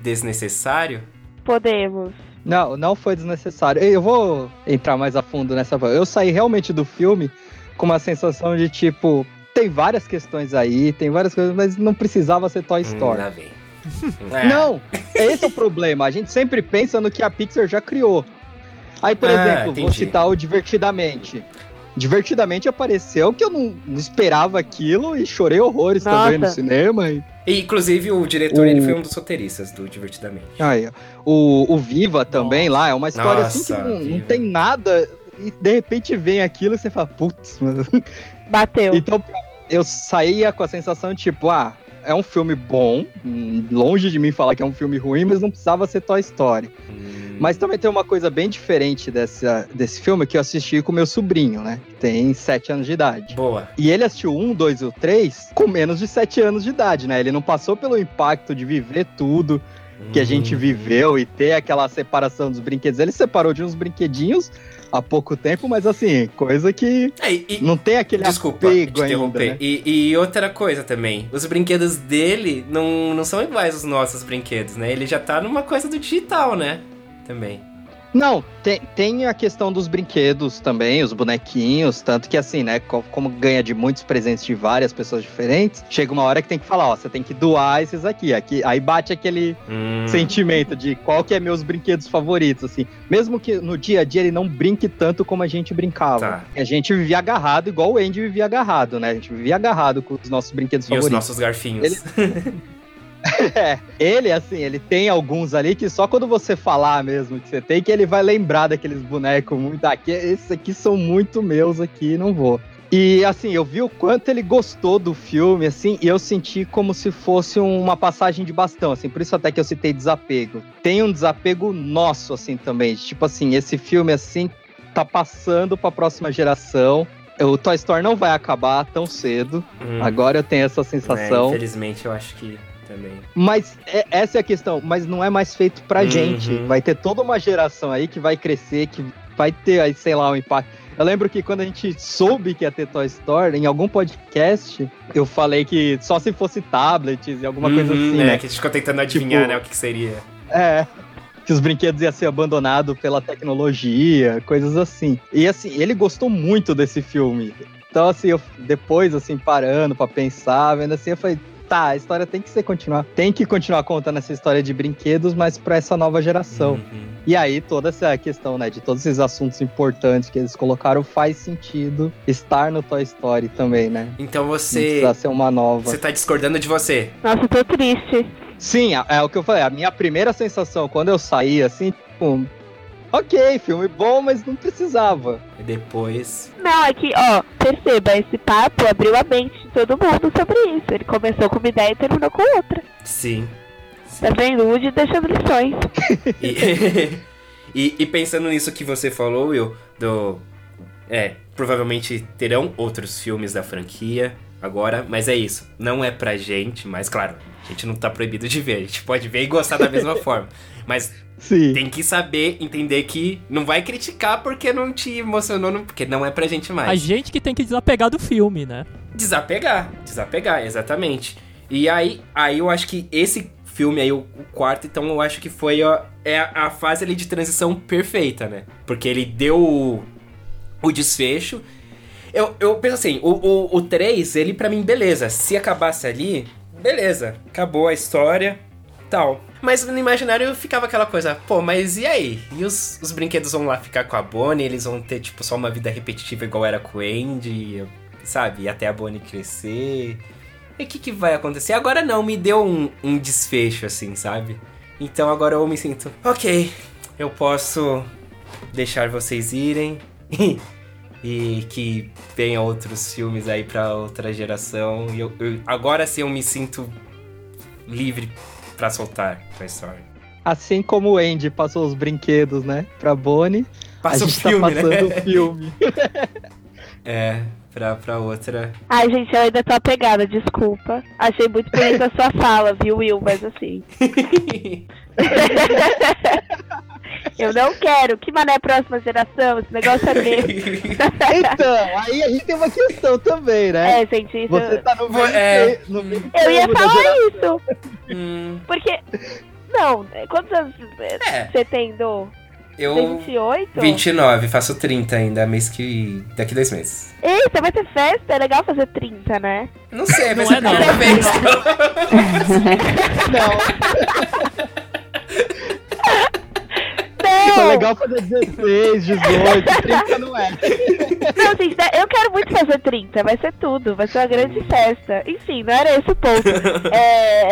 desnecessário. Podemos. Não, não foi desnecessário. Eu vou entrar mais a fundo nessa. Eu saí realmente do filme com uma sensação de tipo. Tem várias questões aí, tem várias coisas, mas não precisava ser Toy Hum, Story. (laughs) É. Não, esse é o problema. A gente sempre pensa no que a Pixar já criou. Aí, por Ah, exemplo, vou entendi. citar o Divertidamente. Divertidamente apareceu que eu não, não esperava aquilo e chorei horrores Nossa. também no cinema. E... E, inclusive, o diretor O- ele foi um dos roteiristas do Divertidamente. Aí, ó. o, o Viva também lá é uma história assim que Nossa, não, não tem nada e de repente vem aquilo e você fala, putz, mano. Bateu. (laughs) Então eu saía com a sensação de tipo, ah, é um filme bom, longe de mim falar que é um filme ruim, mas não precisava ser Toy Story. Hum, Mas também tem uma coisa bem diferente dessa, desse filme que eu assisti com meu sobrinho, né? Que tem 7 anos de idade. Boa. E ele assistiu um, dois e o três com menos de 7 anos de idade, né? Ele não passou pelo impacto de viver tudo que a gente Hum. viveu e ter aquela separação dos brinquedos. Ele separou de uns brinquedinhos há pouco tempo, mas assim, coisa que É, e- não tem aquele Desculpa apego te ainda, interromper. né? E, e outra coisa também, os brinquedos dele não, não são iguais aos nossos brinquedos, né? Ele já tá numa coisa do digital, né? Também. Não, tem, tem a questão dos brinquedos também, os bonequinhos, tanto que assim, né, co- como ganha de muitos presentes de várias pessoas diferentes, chega uma hora que tem que falar, ó, você tem que doar esses aqui, aqui aí bate aquele Hum, sentimento de qual que é meus brinquedos favoritos, assim, mesmo que no dia a dia ele não brinque tanto como a gente brincava. Tá. A gente vivia agarrado igual o Andy vivia agarrado, né, a gente vivia agarrado com os nossos brinquedos E os favoritos. nossos garfinhos. (laughs) (laughs) É, ele, assim, ele tem alguns ali que só quando você falar mesmo que você tem, que ele vai lembrar daqueles bonecos muito. Esses aqui são muito meus aqui, não vou. E assim, eu vi o quanto ele gostou do filme, assim, e eu senti como se fosse uma passagem de bastão, assim, por isso até que eu citei desapego. Tem um desapego nosso, assim, também. Tipo assim, esse filme, assim, tá passando pra próxima geração. O Toy Story não vai acabar tão cedo. Hum, Agora eu tenho essa é, sensação. infelizmente, eu acho que também. Mas é- essa é a questão, mas não é mais feito pra Uhum. gente. Vai ter toda uma geração aí que vai crescer, que vai ter aí, sei lá, um impacto. Eu lembro que quando a gente soube que ia ter Toy Story, em algum podcast, eu falei que só se fosse tablets e alguma coisa Uhum, assim, é, né? que a gente ficou tentando adivinhar, Tipo- né, o que, que seria. É. Que os brinquedos iam ser abandonados pela tecnologia, coisas assim. E assim, ele gostou muito desse filme. Então, assim, eu depois, assim, parando pra pensar, vendo assim, eu falei, tá, a história tem que ser continuar. Tem que continuar contando essa história de brinquedos, mas pra essa nova geração. Uhum. E aí, toda essa questão, né, de todos esses assuntos importantes que eles colocaram, faz sentido estar no Toy Story também, né? Então Não você. precisa ser uma nova. Você tá discordando de você. Nossa, eu tô triste. Sim, é, é o que eu falei. A minha primeira sensação quando eu saí, assim, tipo, ok, filme bom, mas não precisava. E depois. Não, é que, ó, perceba, esse papo abriu a mente todo mundo sobre isso. Ele começou com uma ideia e terminou com outra. Sim. Tá vendo? Woody deixando lições. (laughs) E, (laughs) e, e pensando nisso que você falou, Will, do. É, provavelmente terão outros filmes da franquia. Agora, mas é isso. Não é pra gente, mas claro, a gente não tá proibido de ver. A gente pode ver e gostar da mesma (laughs) forma. Mas Sim. tem que saber, entender que não vai criticar porque não te emocionou, não- porque não é pra gente mais. A gente que tem que desapegar do filme, né? Desapegar, desapegar, exatamente. E aí, aí eu acho que esse filme aí, o, o quarto, então eu acho que foi ó, é a, a fase ali de transição perfeita, né? Porque ele deu o, o desfecho. Eu, eu penso assim, o, o, o 3, ele pra mim, beleza. Se acabasse ali, beleza. Acabou a história, tal. Mas no imaginário ficava aquela coisa, pô, mas e aí? E os, os brinquedos vão lá ficar com a Bonnie? Eles vão ter, tipo, só uma vida repetitiva igual era com o Andy? sabe? E até a Bonnie crescer. E o que, que vai acontecer? Agora não, me deu um, um desfecho, assim, sabe? Então agora eu me sinto, ok, eu posso deixar vocês irem (laughs) e que venham outros filmes aí pra outra geração. E eu, eu- agora sim eu me sinto livre pra soltar a história. Assim como o Andy passou os brinquedos, né, pra Bonnie, Passa a o gente filme, tá passando né? o filme. (laughs) É, pra, pra outra. Ai, gente, eu ainda tô apegada, desculpa. Achei muito bonita a sua (laughs) fala, viu, Will? Mas assim. (laughs) eu não quero. Que mané próxima geração? Esse negócio é meu. Então, aí a gente tem uma questão também, né? é, gente, isso. Você tá no meio, é. no meio Eu ia falar isso. hum, Porque. Não, quantos anos É. você tem, Dô? Eu. 28? 29, faço 30 ainda, mês que. daqui dois meses. Ei, você vai ter festa? É legal fazer 30, né? Não sei, vai Não ser é a não. primeira vez. Não! (laughs) (laughs) é legal fazer 16, 18, 30 não é. Não, gente, né, eu quero muito fazer 30, vai ser tudo, vai ser uma grande festa. Enfim, não era esse o ponto. (laughs) É,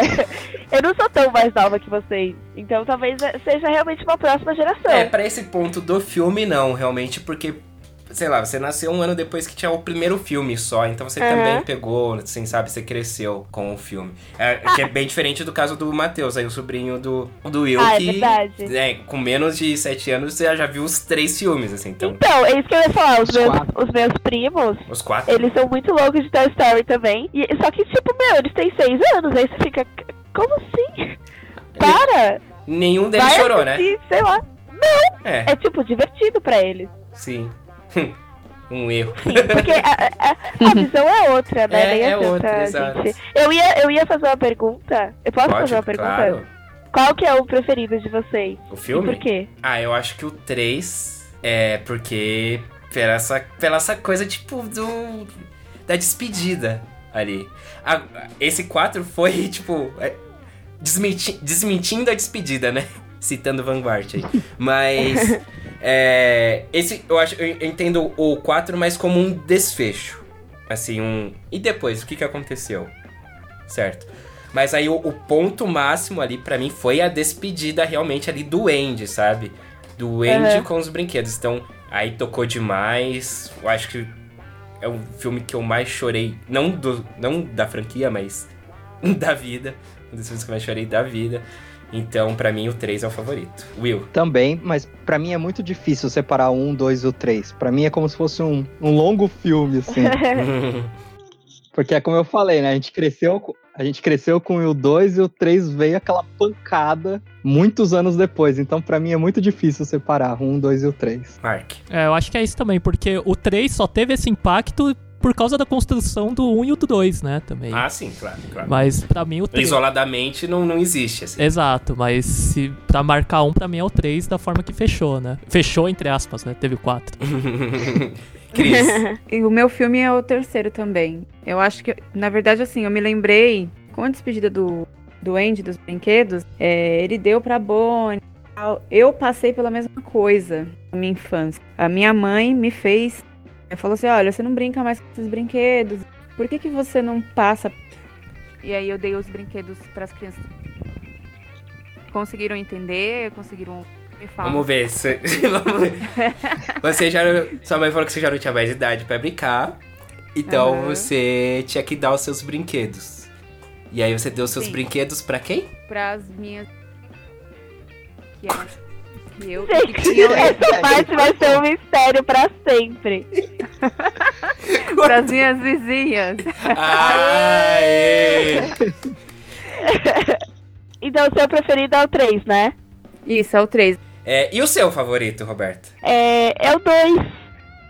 (laughs) eu não sou tão mais nova que vocês, então talvez seja realmente uma próxima geração. É, pra esse ponto do filme, não, realmente, porque. Sei lá, você nasceu um ano depois que tinha o primeiro filme só, então você Aham. também pegou, assim, sabe, você cresceu com o filme. É, Que é bem diferente do caso do Matheus, aí o sobrinho do, do Will, Ah, é que verdade. é, com menos de 7 anos você já viu os três filmes, assim, então. Então, é isso que eu ia falar, os Os meus, quatro. os meus primos, Os quatro. eles são muito loucos de Toy Story também. E, só que, tipo, meu, eles têm 6 anos, aí você fica, como assim? Para! Nenhum deles Vai chorou, né? assistir, sei lá. É, É, tipo, divertido pra eles. sim. (laughs) um erro. Sim, porque a, a- a (laughs) visão é outra, né? É, é outra, exato. gente- Eu ia, eu ia fazer uma pergunta. Eu posso fazer uma pergunta? claro. Qual que é o preferido de vocês? O E filme? por quê? Ah, eu acho que o 3 é porque pela essa, pela essa coisa, tipo, do. da despedida ali. A- esse 4 foi, (laughs) tipo. é, desmenti- desmentindo a despedida, né? Citando Vanguard aí. Mas. É, esse, eu acho. Eu entendo o 4 mais como um desfecho. Assim, um. E depois, o que, que aconteceu? Certo. Mas aí o, o ponto máximo ali pra mim foi a despedida realmente ali do Andy, sabe? Do Andy Aham. com os brinquedos. Então, aí tocou demais. Eu acho que é o filme que eu mais chorei. Não, do, não da franquia, mas (laughs) da vida. Um dos filmes que eu mais chorei da vida. Então, pra mim, o 3 é o favorito. Will. Também, mas pra mim é muito difícil separar um, dois e o três. Pra mim é como se fosse um, um longo filme, assim. (laughs) Porque é como eu falei, né? A gente cresceu, com- a gente cresceu com o 2 e o 3 veio aquela pancada muitos anos depois. Então, pra mim é muito difícil separar um, dois e o 3. Mark. É, eu acho que é isso também, porque o 3 só teve esse impacto por causa da construção do 1 e o do 2, né, também. Ah, sim, claro, claro. Mas pra mim o 3... Isoladamente não, não existe, assim. Exato, mas se pra marcar um, pra mim é o 3 da forma que fechou, né? Fechou entre aspas, né? Teve o 4. (laughs) Cris. (laughs) E o meu filme é o terceiro também. Eu acho que, na verdade, assim, eu me lembrei, com a despedida do, do Andy, dos brinquedos, é, ele deu pra Bonnie. e tal. Eu passei pela mesma coisa na minha infância. A minha mãe me fez. Falou assim: olha, você não brinca mais com esses brinquedos. Por que, que você não passa? E aí eu dei os brinquedos pras crianças. Conseguiram entender? Conseguiram me falar? Vamos ver. Se... (laughs) Vamos ver. (laughs) Você já. Sua mãe falou que você já não tinha mais idade pra brincar. Então Aham. você tinha que dar os seus brinquedos. E aí você deu os seus Sim. brinquedos pra quem? Pras minhas. Que eram Que eu que Gente, tinha essa parte vai ser um mistério pra sempre. (laughs) pras minhas vizinhas. Aê! Então, o seu preferido é o 3, né? Isso, é o 3. É, e o seu favorito, Roberto? É, é o 2.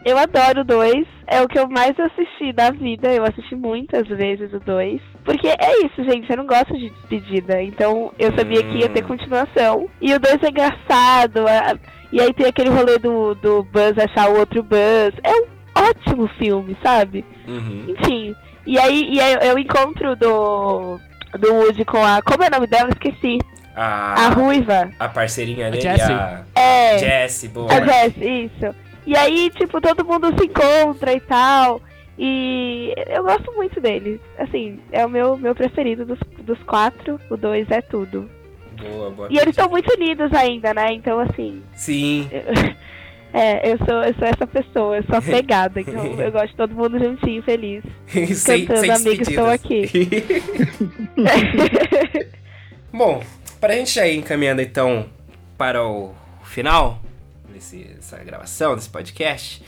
Eu adoro o 2. É o que eu mais assisti da vida. Eu assisti muitas vezes o 2. Porque é isso, gente. Eu não gosto de despedida. Então eu sabia que ia ter Hum. continuação. E o 2 é engraçado. a- E aí tem aquele rolê do, do Buzz achar o outro Buzz. É um ótimo filme, sabe? Uhum. Enfim. E aí, e aí eu encontro do. Do Woody com a. Como é o nome dela? Esqueci. A A, ruiva. a parceirinha A dele, Jessie. a É. Jessie, boa. A Jess, isso. E aí, tipo, todo mundo se encontra e tal. E eu gosto muito dele. Assim, é o meu, meu preferido dos, dos quatro. O dois é tudo. Boa, boa. E eles estão muito unidos ainda, né? Então, assim. Sim. (laughs) É, eu sou, eu sou essa pessoa, eu sou apegada. Então, (laughs) eu gosto de todo mundo juntinho, feliz. sem, Cantando, sem amiga, estou despedidas. Bom, para a gente já ir encaminhando então para o final desse, dessa gravação, desse podcast.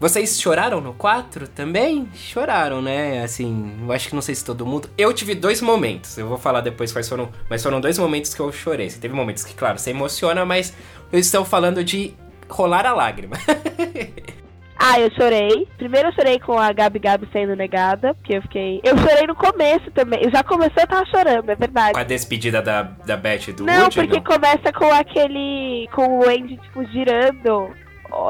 Vocês choraram no 4 também? Choraram, né? Assim, eu acho que não sei se todo mundo. Eu tive dois momentos, eu vou falar depois quais foram. Mas foram dois momentos que eu chorei. Você teve momentos que, claro, você emociona, mas eu estou falando de rolar a lágrima. (laughs) Ah, eu chorei. Primeiro eu chorei com a Gabi Gabi sendo negada, porque eu fiquei. Eu chorei no começo também. Eu já comecei, eu tava chorando, é verdade. Com a despedida da, da Beth do Não, Woody, porque não? começa com aquele. com o Andy, tipo, girando.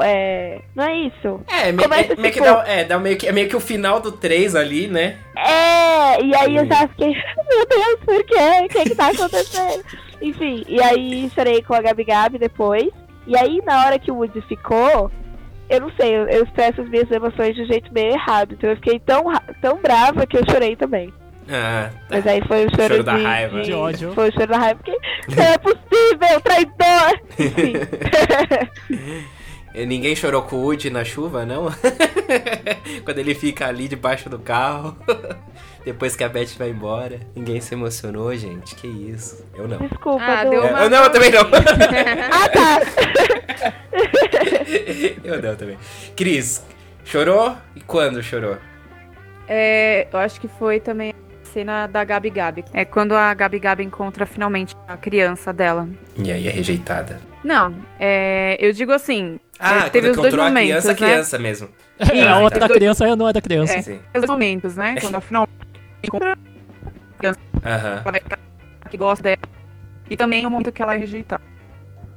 É. Não é isso? É, me, Começa, é, meio que tipo- dá, é, dá meio que, é meio que o final do 3 ali, né? É! E aí eu Sim. já fiquei, (laughs) meu Deus, por quê? O que que tá acontecendo? Enfim, e aí chorei com a Gabi Gabi depois. E aí, na hora que o Woody ficou, eu não sei, eu, eu expresso as minhas emoções de um jeito meio errado. Então eu fiquei tão, tão brava que eu chorei também. Ah, tá. Mas aí foi o choro, Choro da de, raiva. De ódio. Foi o choro da raiva, porque não é possível, traidor! (laughs) E Ninguém chorou com o Woody na chuva, não? (laughs) Quando ele fica ali debaixo do carro. Depois que a Beth vai embora. Ninguém se emocionou, gente. Que isso. Eu não. Desculpa, Ah, deu É, uma- eu não, eu também não. (laughs) Ah, tá! (laughs) eu não também. Cris, chorou? E quando chorou? É, eu acho que foi também a cena da Gabi Gabi. É quando a Gabi Gabi encontra finalmente a criança dela. E aí, é rejeitada. Não, é, eu digo assim. Ah, é, teve quando os dois a momentos, criança, a né? criança mesmo. É, a outra tá. da criança não é da criança. É. Sim. Os dois momentos, né? Quando ela finalmente encontra que gosta dela. E também o momento que ela é rejeitada.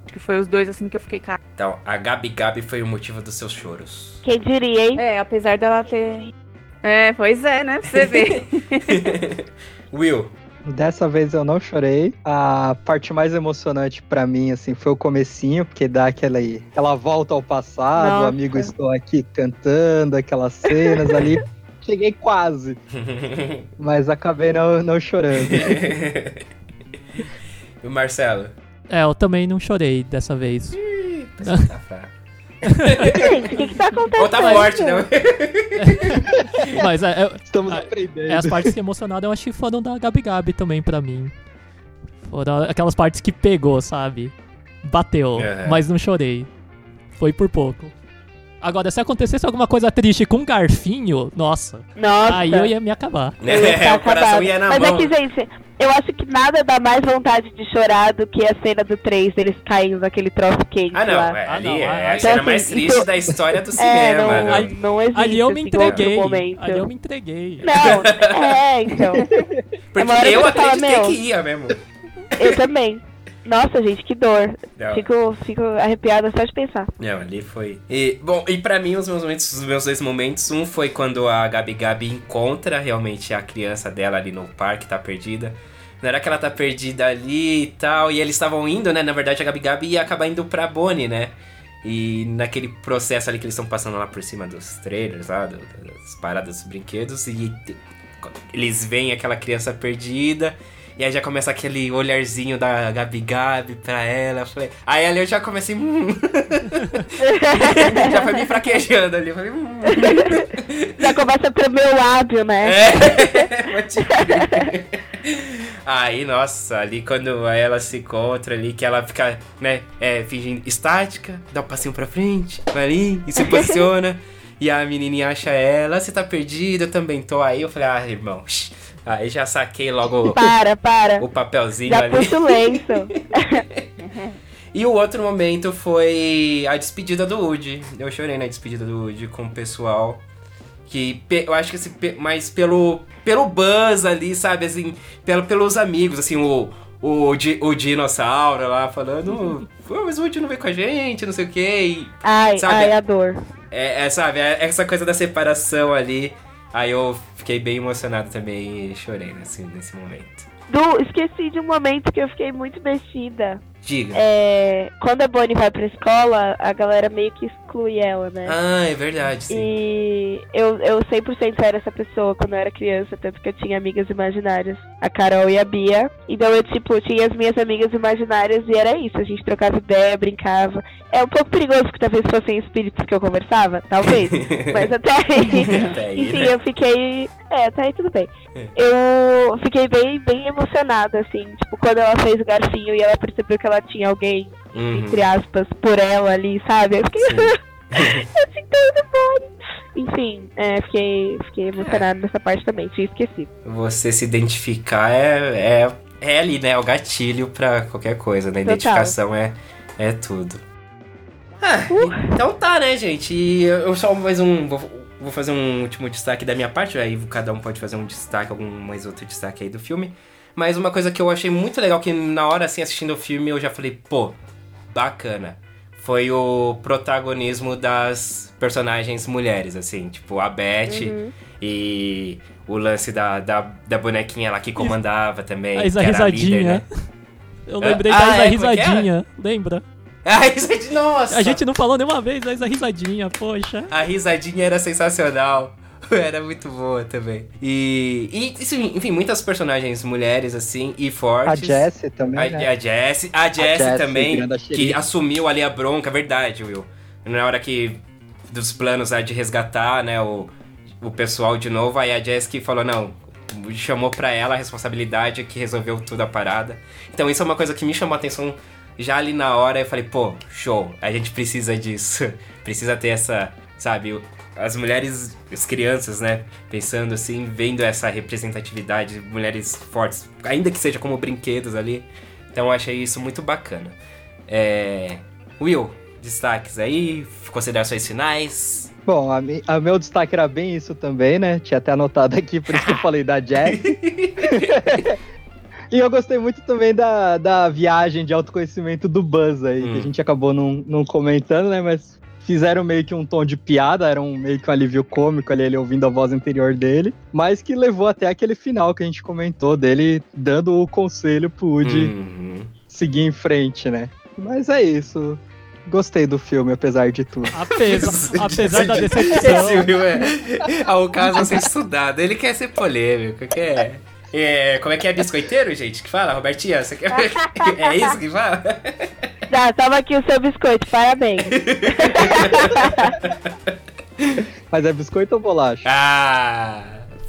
Acho que foi os dois assim que eu fiquei, cara. Então, a Gabi Gabi foi o motivo dos seus choros. Quem diria, hein? É, apesar dela ter. É, pois é, né? Pra você ver. (laughs) Will, Dessa vez eu não chorei. A parte mais emocionante pra mim, assim, foi o comecinho, porque dá aquela aí, aquela volta ao passado, Nossa. amigo estou aqui cantando, aquelas cenas ali. Cheguei quase, (laughs) mas acabei não, não chorando. e o Marcelo? É, eu também não chorei dessa vez. Ih, você (laughs) tá fraco. Gente, o que que tá acontecendo? Ou tá forte, né? (laughs) Mas é, é- Estamos Ah, aprendendo. é as partes emocionadas eu acho que foram da Gabi Gabi também pra mim. Foram aquelas partes que pegou, sabe? Bateu, Aham. mas não chorei. Foi por pouco. Agora, se acontecesse alguma coisa triste com um garfinho, nossa, Nossa. aí eu ia me acabar. (laughs) Eu ia É, o coração ia na Mas mão. é que, gente, eu acho que nada dá mais vontade de chorar do que a cena do 3, deles caindo naquele troço quente Ah, não. lá. É, Ah, ali não, é ah, a cena então, mais assim, triste isso- da história do (laughs) É, cinema. não, né? Ali- não existe Ali eu me entreguei. momento. Ali eu me entreguei. Não, (laughs) é, então. Porque hora eu fala, acreditei que ia mesmo. Eu também. Nossa, gente, que dor. Não. Fico, fico arrepiada só de pensar. Não, ali foi. E, bom, e pra mim, os meus momentos, os meus dois momentos, um foi quando a Gabi Gabi encontra realmente a criança dela ali no parque, tá perdida. Não era que ela tá perdida ali e tal, e eles estavam indo, né? Na verdade, a Gabi Gabi ia acabar indo pra Bonnie, né? E naquele processo ali que eles estão passando lá por cima dos trailers, lá, das paradas dos brinquedos, e eles veem aquela criança perdida. E aí já começa aquele olharzinho da Gabi Gabi pra ela. Eu falei, aí ali eu já comecei. hum. (laughs) já foi me fraquejando ali. Eu falei, hum. (laughs) Já começa a tremer o lábio, né? É. (laughs) Aí, nossa, ali quando ela se encontra ali, que ela fica, né, é, fingindo estática, dá um passinho pra frente, vai ali e se posiciona. e a menininha acha ela, você tá perdida, eu também tô. Aí eu falei, ah, irmão, shh. Aí já saquei logo Para, para. o papelzinho Já ali. puxa o lenço. (laughs) E o outro momento foi a despedida do Woody. Eu chorei na despedida do Woody com o pessoal. Que eu acho que assim, pelo, pelo buzz ali, sabe? Assim, pelo, pelos amigos, assim, o, o, di- o dinossauro lá falando. (laughs) Pô, mas o Woody não veio com a gente, não sei o quê. E, Ai, Sabe? ai, a dor. é, é, sabe, é essa coisa da separação ali. Aí eu fiquei bem emocionado também e chorei nesse, nesse momento. Du, esqueci de um momento que eu fiquei muito mexida. Diga. É, quando a Bonnie vai pra escola, a galera meio que exclui ela, né? Ah, é verdade, sim. E eu, eu 100% era essa pessoa quando eu era criança, tanto que eu tinha amigas imaginárias, a Carol e a Bia. Então eu, tipo, tinha as minhas amigas imaginárias e era isso, a gente trocava ideia, brincava. É um pouco perigoso que talvez fossem espíritos que eu conversava, talvez, (laughs) mas até aí. Até aí, (laughs) Enfim, né? eu fiquei. É, até aí tudo bem. É. Eu fiquei bem, bem emocionada, assim, tipo, quando ela fez o garfinho e ela percebeu que ela tinha alguém, Uhum, entre aspas, por ela ali, sabe? Eu fiquei. sim. (laughs) eu sinto muito Enfim, é, fiquei, fiquei emocionada nessa parte também, tinha esquecido. você se identificar é, é, é ali, né? O gatilho pra qualquer coisa, né? Total. Identificação é, é tudo. Ah, então tá, né, gente? E eu só mais um. Vou, vou fazer um último destaque da minha parte, aí cada um pode fazer um destaque, algum mais outro destaque aí do filme. Mas uma coisa que eu achei muito legal, que na hora assim, assistindo o filme, eu já falei, pô, bacana. Foi o protagonismo das personagens mulheres, assim, tipo a Beth Uhum. e o lance da, da, da bonequinha lá que comandava também. A Isa que era a líder, risadinha. né? Eu lembrei Ah, da Isa é? Como é risadinha, lembra? (laughs) A risadinha, nossa! A gente não falou nenhuma vez da Isa risadinha, poxa. A risadinha era sensacional. (laughs) Era muito boa também. E, e enfim, muitas personagens mulheres, assim, e A fortes. Jessie também, A, né? a Jessie, a Jessie Jessie também, a que assumiu ali a bronca, verdade, Will. Na hora que dos planos de resgatar, né, o, o pessoal de novo, aí a Jessie que falou, não, chamou pra ela a responsabilidade que resolveu tudo a parada. Então isso é uma coisa que me chamou a atenção já ali na hora, eu falei, pô, show, a gente precisa disso. (laughs) precisa ter essa, sabe, as mulheres, as crianças, né, pensando assim, vendo essa representatividade, mulheres fortes, ainda que seja como brinquedos ali. Então eu achei isso muito bacana. É... Will, destaques aí, considerações finais. Bom, a, mi, a meu destaque era bem isso também, né? Tinha até anotado aqui, por isso que eu (laughs) falei da Jessie. e eu gostei muito também da, da viagem de autoconhecimento do Buzz aí, que Hum. a gente acabou não, não comentando, né? Mas fizeram meio que um tom de piada, era um meio que um alívio cômico ali, ele ouvindo a voz interior dele, mas que levou até aquele final que a gente comentou dele dando o conselho pro Woody Uhum. seguir em frente, né? Mas é isso. Gostei do filme, apesar de tudo. (laughs) Apesar, apesar da Esse decepção. Will é, é o caso a ser estudado. Ele quer ser polêmico, quer... É, como é que é biscoiteiro, gente? Que fala? Robertinha, você quer... (laughs) É isso que fala? Tá, toma aqui o seu biscoito, parabéns. (laughs) Mas é biscoito ou bolacha? Ah,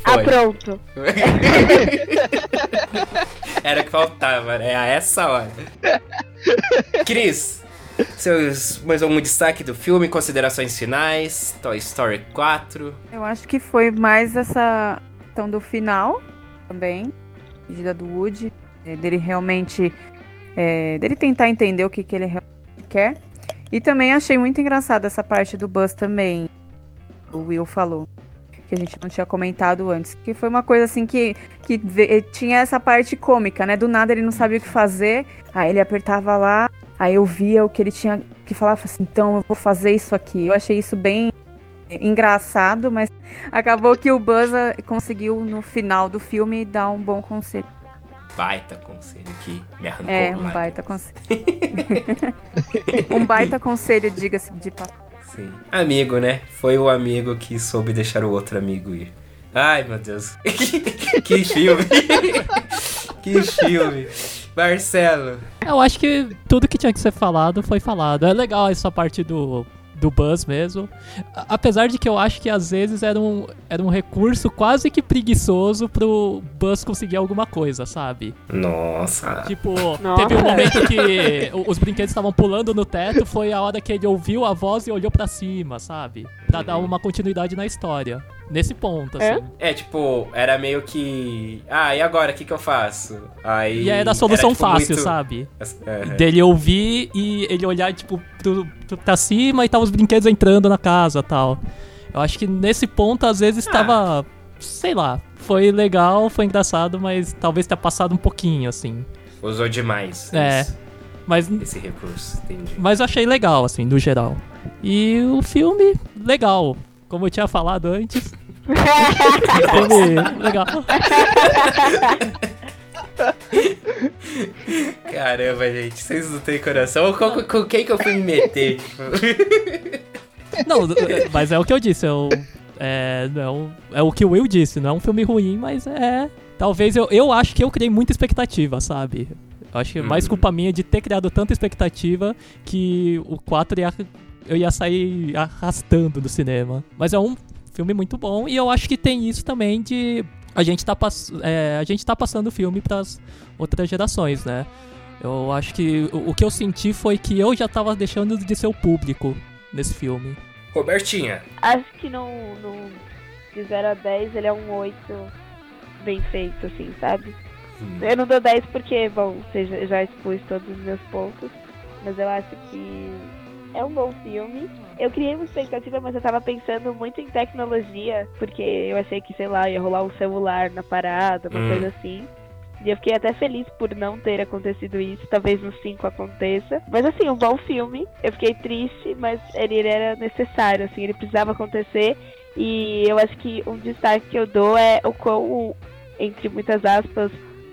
Ah, foi. pronto. (laughs) Era o que faltava, né? A essa hora. Cris, seus, mais algum destaque do filme, considerações finais, Toy Story 4. Eu acho que foi mais essa questão do final também, pedida do Woody, é, dele realmente, é, dele tentar entender o que, que ele realmente quer. E também achei muito engraçado essa parte do Buzz também, o Will falou, que a gente não tinha comentado antes, que foi uma coisa assim que, que ve- tinha essa parte cômica, né? Do nada ele não sabia o que fazer, aí ele apertava lá, aí eu via o que ele tinha que falar, assim, então eu vou fazer isso aqui. Eu achei isso bem engraçado, mas acabou que o Buzz ah, conseguiu no final do filme dar um bom conselho. Baita conselho que me arrancou É, um baita conselho. (laughs) um baita conselho, diga-se de passagem. Sim. Amigo, né? Foi o amigo que soube deixar o outro amigo ir. Ai, meu Deus. (laughs) que filme. que filme. Marcelo. Eu acho que tudo que tinha que ser falado foi falado. É legal essa parte do do Buzz mesmo. A- Apesar de que eu acho que às vezes era um, era um recurso quase que preguiçoso pro Buzz conseguir alguma coisa, sabe? Nossa. Tipo, Nossa. teve um momento que os brinquedos estavam pulando no teto, foi a hora que ele ouviu a voz e olhou pra cima, sabe? Pra dar uma continuidade na história. Nesse ponto, É? assim. É, tipo, era meio que. Ah, e agora? O que, que eu faço? Aí. E aí era a solução tipo, fácil, muito- sabe? É. Dele ouvir e ele olhar, tipo, pro, pro, pra cima e tava os brinquedos entrando na casa tal. Eu acho que nesse ponto, às vezes, Ah. tava. Sei lá. Foi legal, foi engraçado, mas talvez tenha passado um pouquinho, assim. Usou demais. É. esse- Mas, Esse recurso, entendi. mas eu achei legal, assim, no geral. E o filme, legal. Como eu tinha falado antes. (laughs) filme legal. Caramba, gente, vocês não têm coração. Com, com quem que eu fui me meter? Tipo, Não, é, mas é o que eu disse, eu, é, não, é o que o Will disse, não é um filme ruim, mas é. Talvez eu, eu acho que eu criei muita expectativa, sabe? Eu acho que é mais Uhum. culpa minha de ter criado tanta expectativa que o 4 ia, eu ia sair arrastando do cinema. Mas é um filme muito bom e eu acho que tem isso também de. A gente tá, pass é, a gente tá passando o filme pras outras gerações, né? Eu acho que o, o que eu senti foi que eu já tava deixando de ser o público nesse filme. Robertinha. Acho que no, no de 0 a 10 ele é um 8 bem feito, assim, sabe? Eu não dou 10 porque, bom, você já- já expus todos os meus pontos, mas eu acho que é um bom filme. Eu criei uma expectativa, mas eu tava pensando muito em tecnologia, porque eu achei que, sei lá, ia rolar um celular na parada, uma Hum. coisa assim. E eu fiquei até feliz por não ter acontecido isso. Talvez no 5 aconteça. Mas assim, um bom filme. Eu fiquei triste, mas ele era necessário, assim, ele precisava acontecer. E eu acho que um destaque que eu dou é o quão, entre muitas aspas,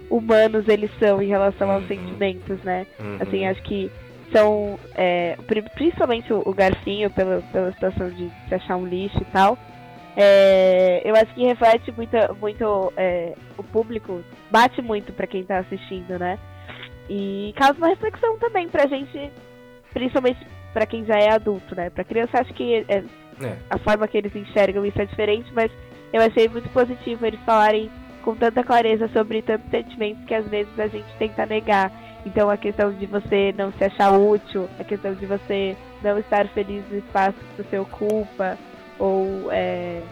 humanos eles são em relação aos Uhum. sentimentos, né? Uhum. Assim, acho que são, é, pri- principalmente o, Garfinho, pela, pela situação de se achar um lixo e tal, é, eu acho que reflete muito, muito é, o público, bate muito pra quem tá assistindo, né? E causa uma reflexão também pra gente, principalmente pra quem já é adulto, né? Pra criança, acho que é, É. a forma que eles enxergam isso é diferente, mas eu achei muito positivo eles falarem com tanta clareza sobre tantos sentimentos que às vezes a gente tenta negar. Então a questão de você não se achar útil, a questão de você não estar feliz no espaço que você ocupa, ou é...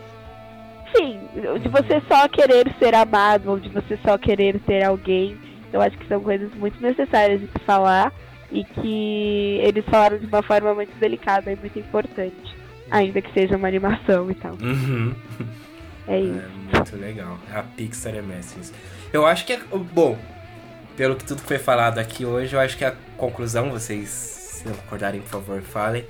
Enfim, de você só querer ser amado, ou de você só querer ter alguém. Eu acho que são coisas muito necessárias de se falar e que eles falaram de uma forma muito delicada e muito importante. Ainda que seja uma animação e tal. Uhum. É (laughs) isso. É muito legal. A Pixar é mestre. Eu acho que é. Bom, pelo que tudo foi falado aqui hoje, eu acho que a conclusão, vocês, se não concordarem, por favor, falem.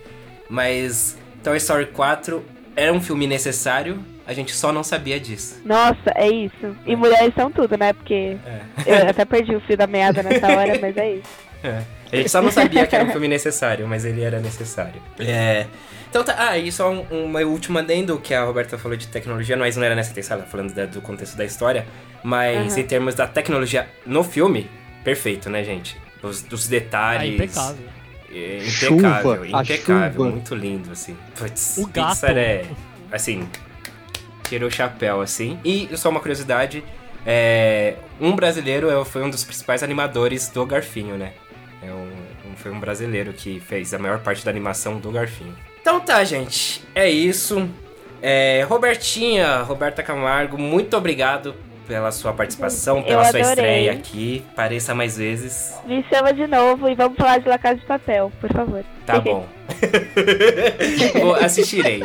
Mas Toy Story 4 era um filme necessário, a gente só não sabia disso. Nossa, é isso. E mulheres são tudo, né? Porque É. eu até perdi o fio da meada nessa hora, mas é isso. É. A gente só não sabia que era um filme necessário, mas ele era necessário. É. Então tá. Ah, e só um, uma última adendo que a Roberta falou de tecnologia, mas não era nessa intenção, ela falando da- do contexto da história. Mas Uhum. em termos da tecnologia no filme, perfeito, né, gente? Os, dos detalhes. impecável. É, Chuva, impecável, a impecável, chuva. muito lindo, assim. Puts, O gato. Pixar é, assim, tirou o chapéu, assim. E só uma curiosidade, é, um brasileiro é- foi um dos principais animadores do Garfinho, né? É um, um- foi um brasileiro que fez a maior parte da animação do Garfinho. Então tá, gente, é isso. É, Robertinha, Roberta Camargo, muito obrigado pela sua participação, pela sua estreia aqui. Pareça mais vezes. Me chama de novo e vamos falar de La Casa de Papel, por favor. Tá (laughs) bom. (laughs) Vou, assistirei.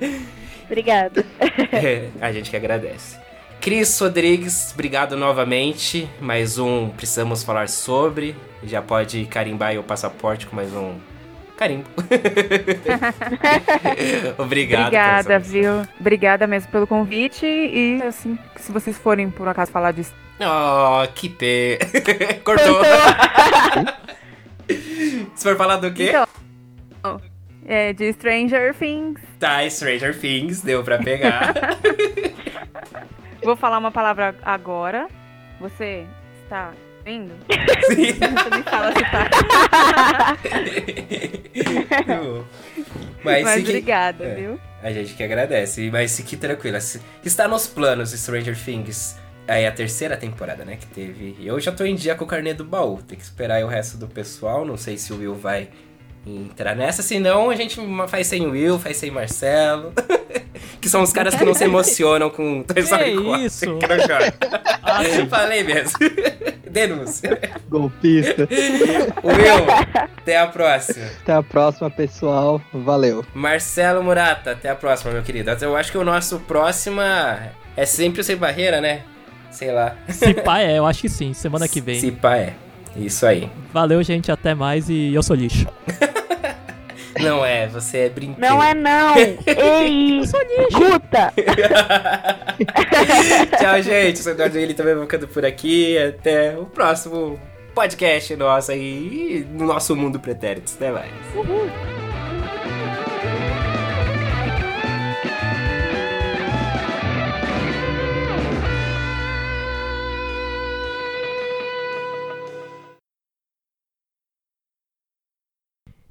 (laughs) Obrigada. A gente que agradece. Cris Rodrigues, obrigado novamente. Mais um Precisamos Falar Sobre. Já pode carimbar o passaporte com mais um carimbo. (laughs) Obrigado. Obrigada, viu? Obrigada mesmo pelo convite. E assim, se vocês forem por acaso falar disso. Oh, que pé. (laughs) Cortou. (laughs) Se for falar do quê? Então, é, de Stranger Things. Tá, Stranger Things, deu pra pegar. Vou falar uma palavra agora. Você está vendo? (laughs) Sim. Você me fala se tá. (laughs) Mas, Mas obrigada, é. viu? A gente que agradece, mas fique tranquila. Está nos planos Stranger Things. Aí a terceira temporada, né, que teve. Eu já tô em dia com o carnê do baú. Tem que esperar aí o resto do pessoal. Não sei se o Will vai entrar nessa. Senão a gente faz sem o Will, faz sem Marcelo. (laughs) que são os caras que não se emocionam com Toy Story 4. isso? (laughs) Que não choram. Ah. Falei mesmo. (laughs) Denúncia. Golpista. (laughs) Will, até a próxima. Até a próxima, pessoal. Valeu. Marcelo Murata, até a próxima, meu querido. Eu acho que o nosso próximo é sempre o Sem Barreira, né? Sei lá. Se pá é, eu acho que sim. Semana que vem. Se pá é. Isso aí. Valeu, gente. Até mais e eu sou lixo. Não é, você é brinquedo. Não é não. Ei, (laughs) Ruta. (laughs) Tchau, gente. Eu sou o Eduardo Willi, também vou ficando por aqui. Até o próximo podcast nosso aí no nosso mundo pretéritos. Até mais.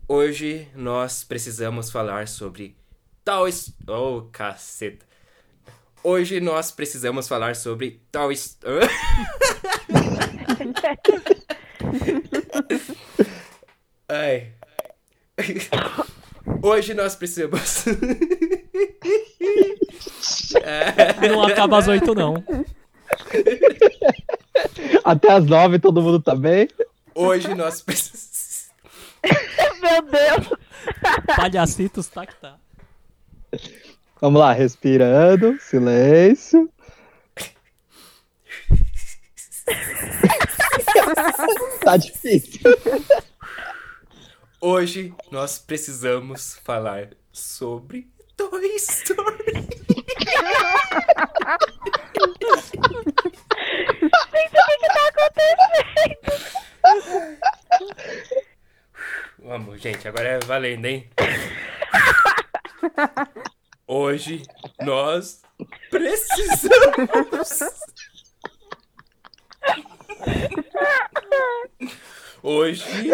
Hoje nós precisamos falar sobre tal. Oh, caceta. Hoje nós precisamos falar sobre tal. (laughs) Ai. Hoje nós precisamos. Não acaba às oito, não. Até as nove todo mundo tá bem? Hoje nós precisamos. Meu Deus. Palhacitos, tá que tá. Vamos lá, respirando. Silêncio. (laughs) tá difícil. Hoje nós precisamos falar sobre Toy Story. Gente, o que que tá acontecendo? (laughs) Vamos, gente, agora é valendo, hein? Hoje nós precisamos. Hoje.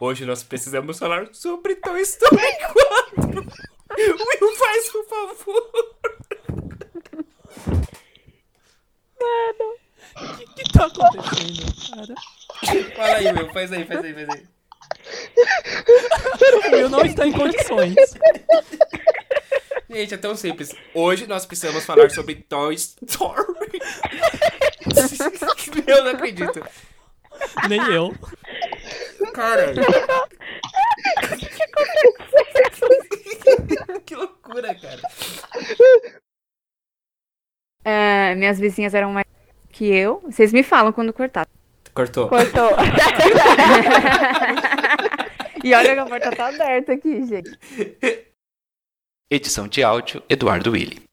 Hoje nós precisamos falar sobre Toy Story 4. Will, faz por favor. O que, que tá acontecendo, cara? Fala aí, Will, faz aí, faz aí, faz aí. O Will não está em condições. Gente, é tão simples. Hoje nós precisamos falar sobre Toy Story. (laughs) Eu não acredito. Nem eu. Cara. (laughs) que loucura, cara. É, minhas vizinhas eram mais que eu. Vocês me falam quando cortar. Cortou. Cortou. (laughs) E olha que a porta tá aberta aqui, gente. Edição de áudio Eduardo Willi.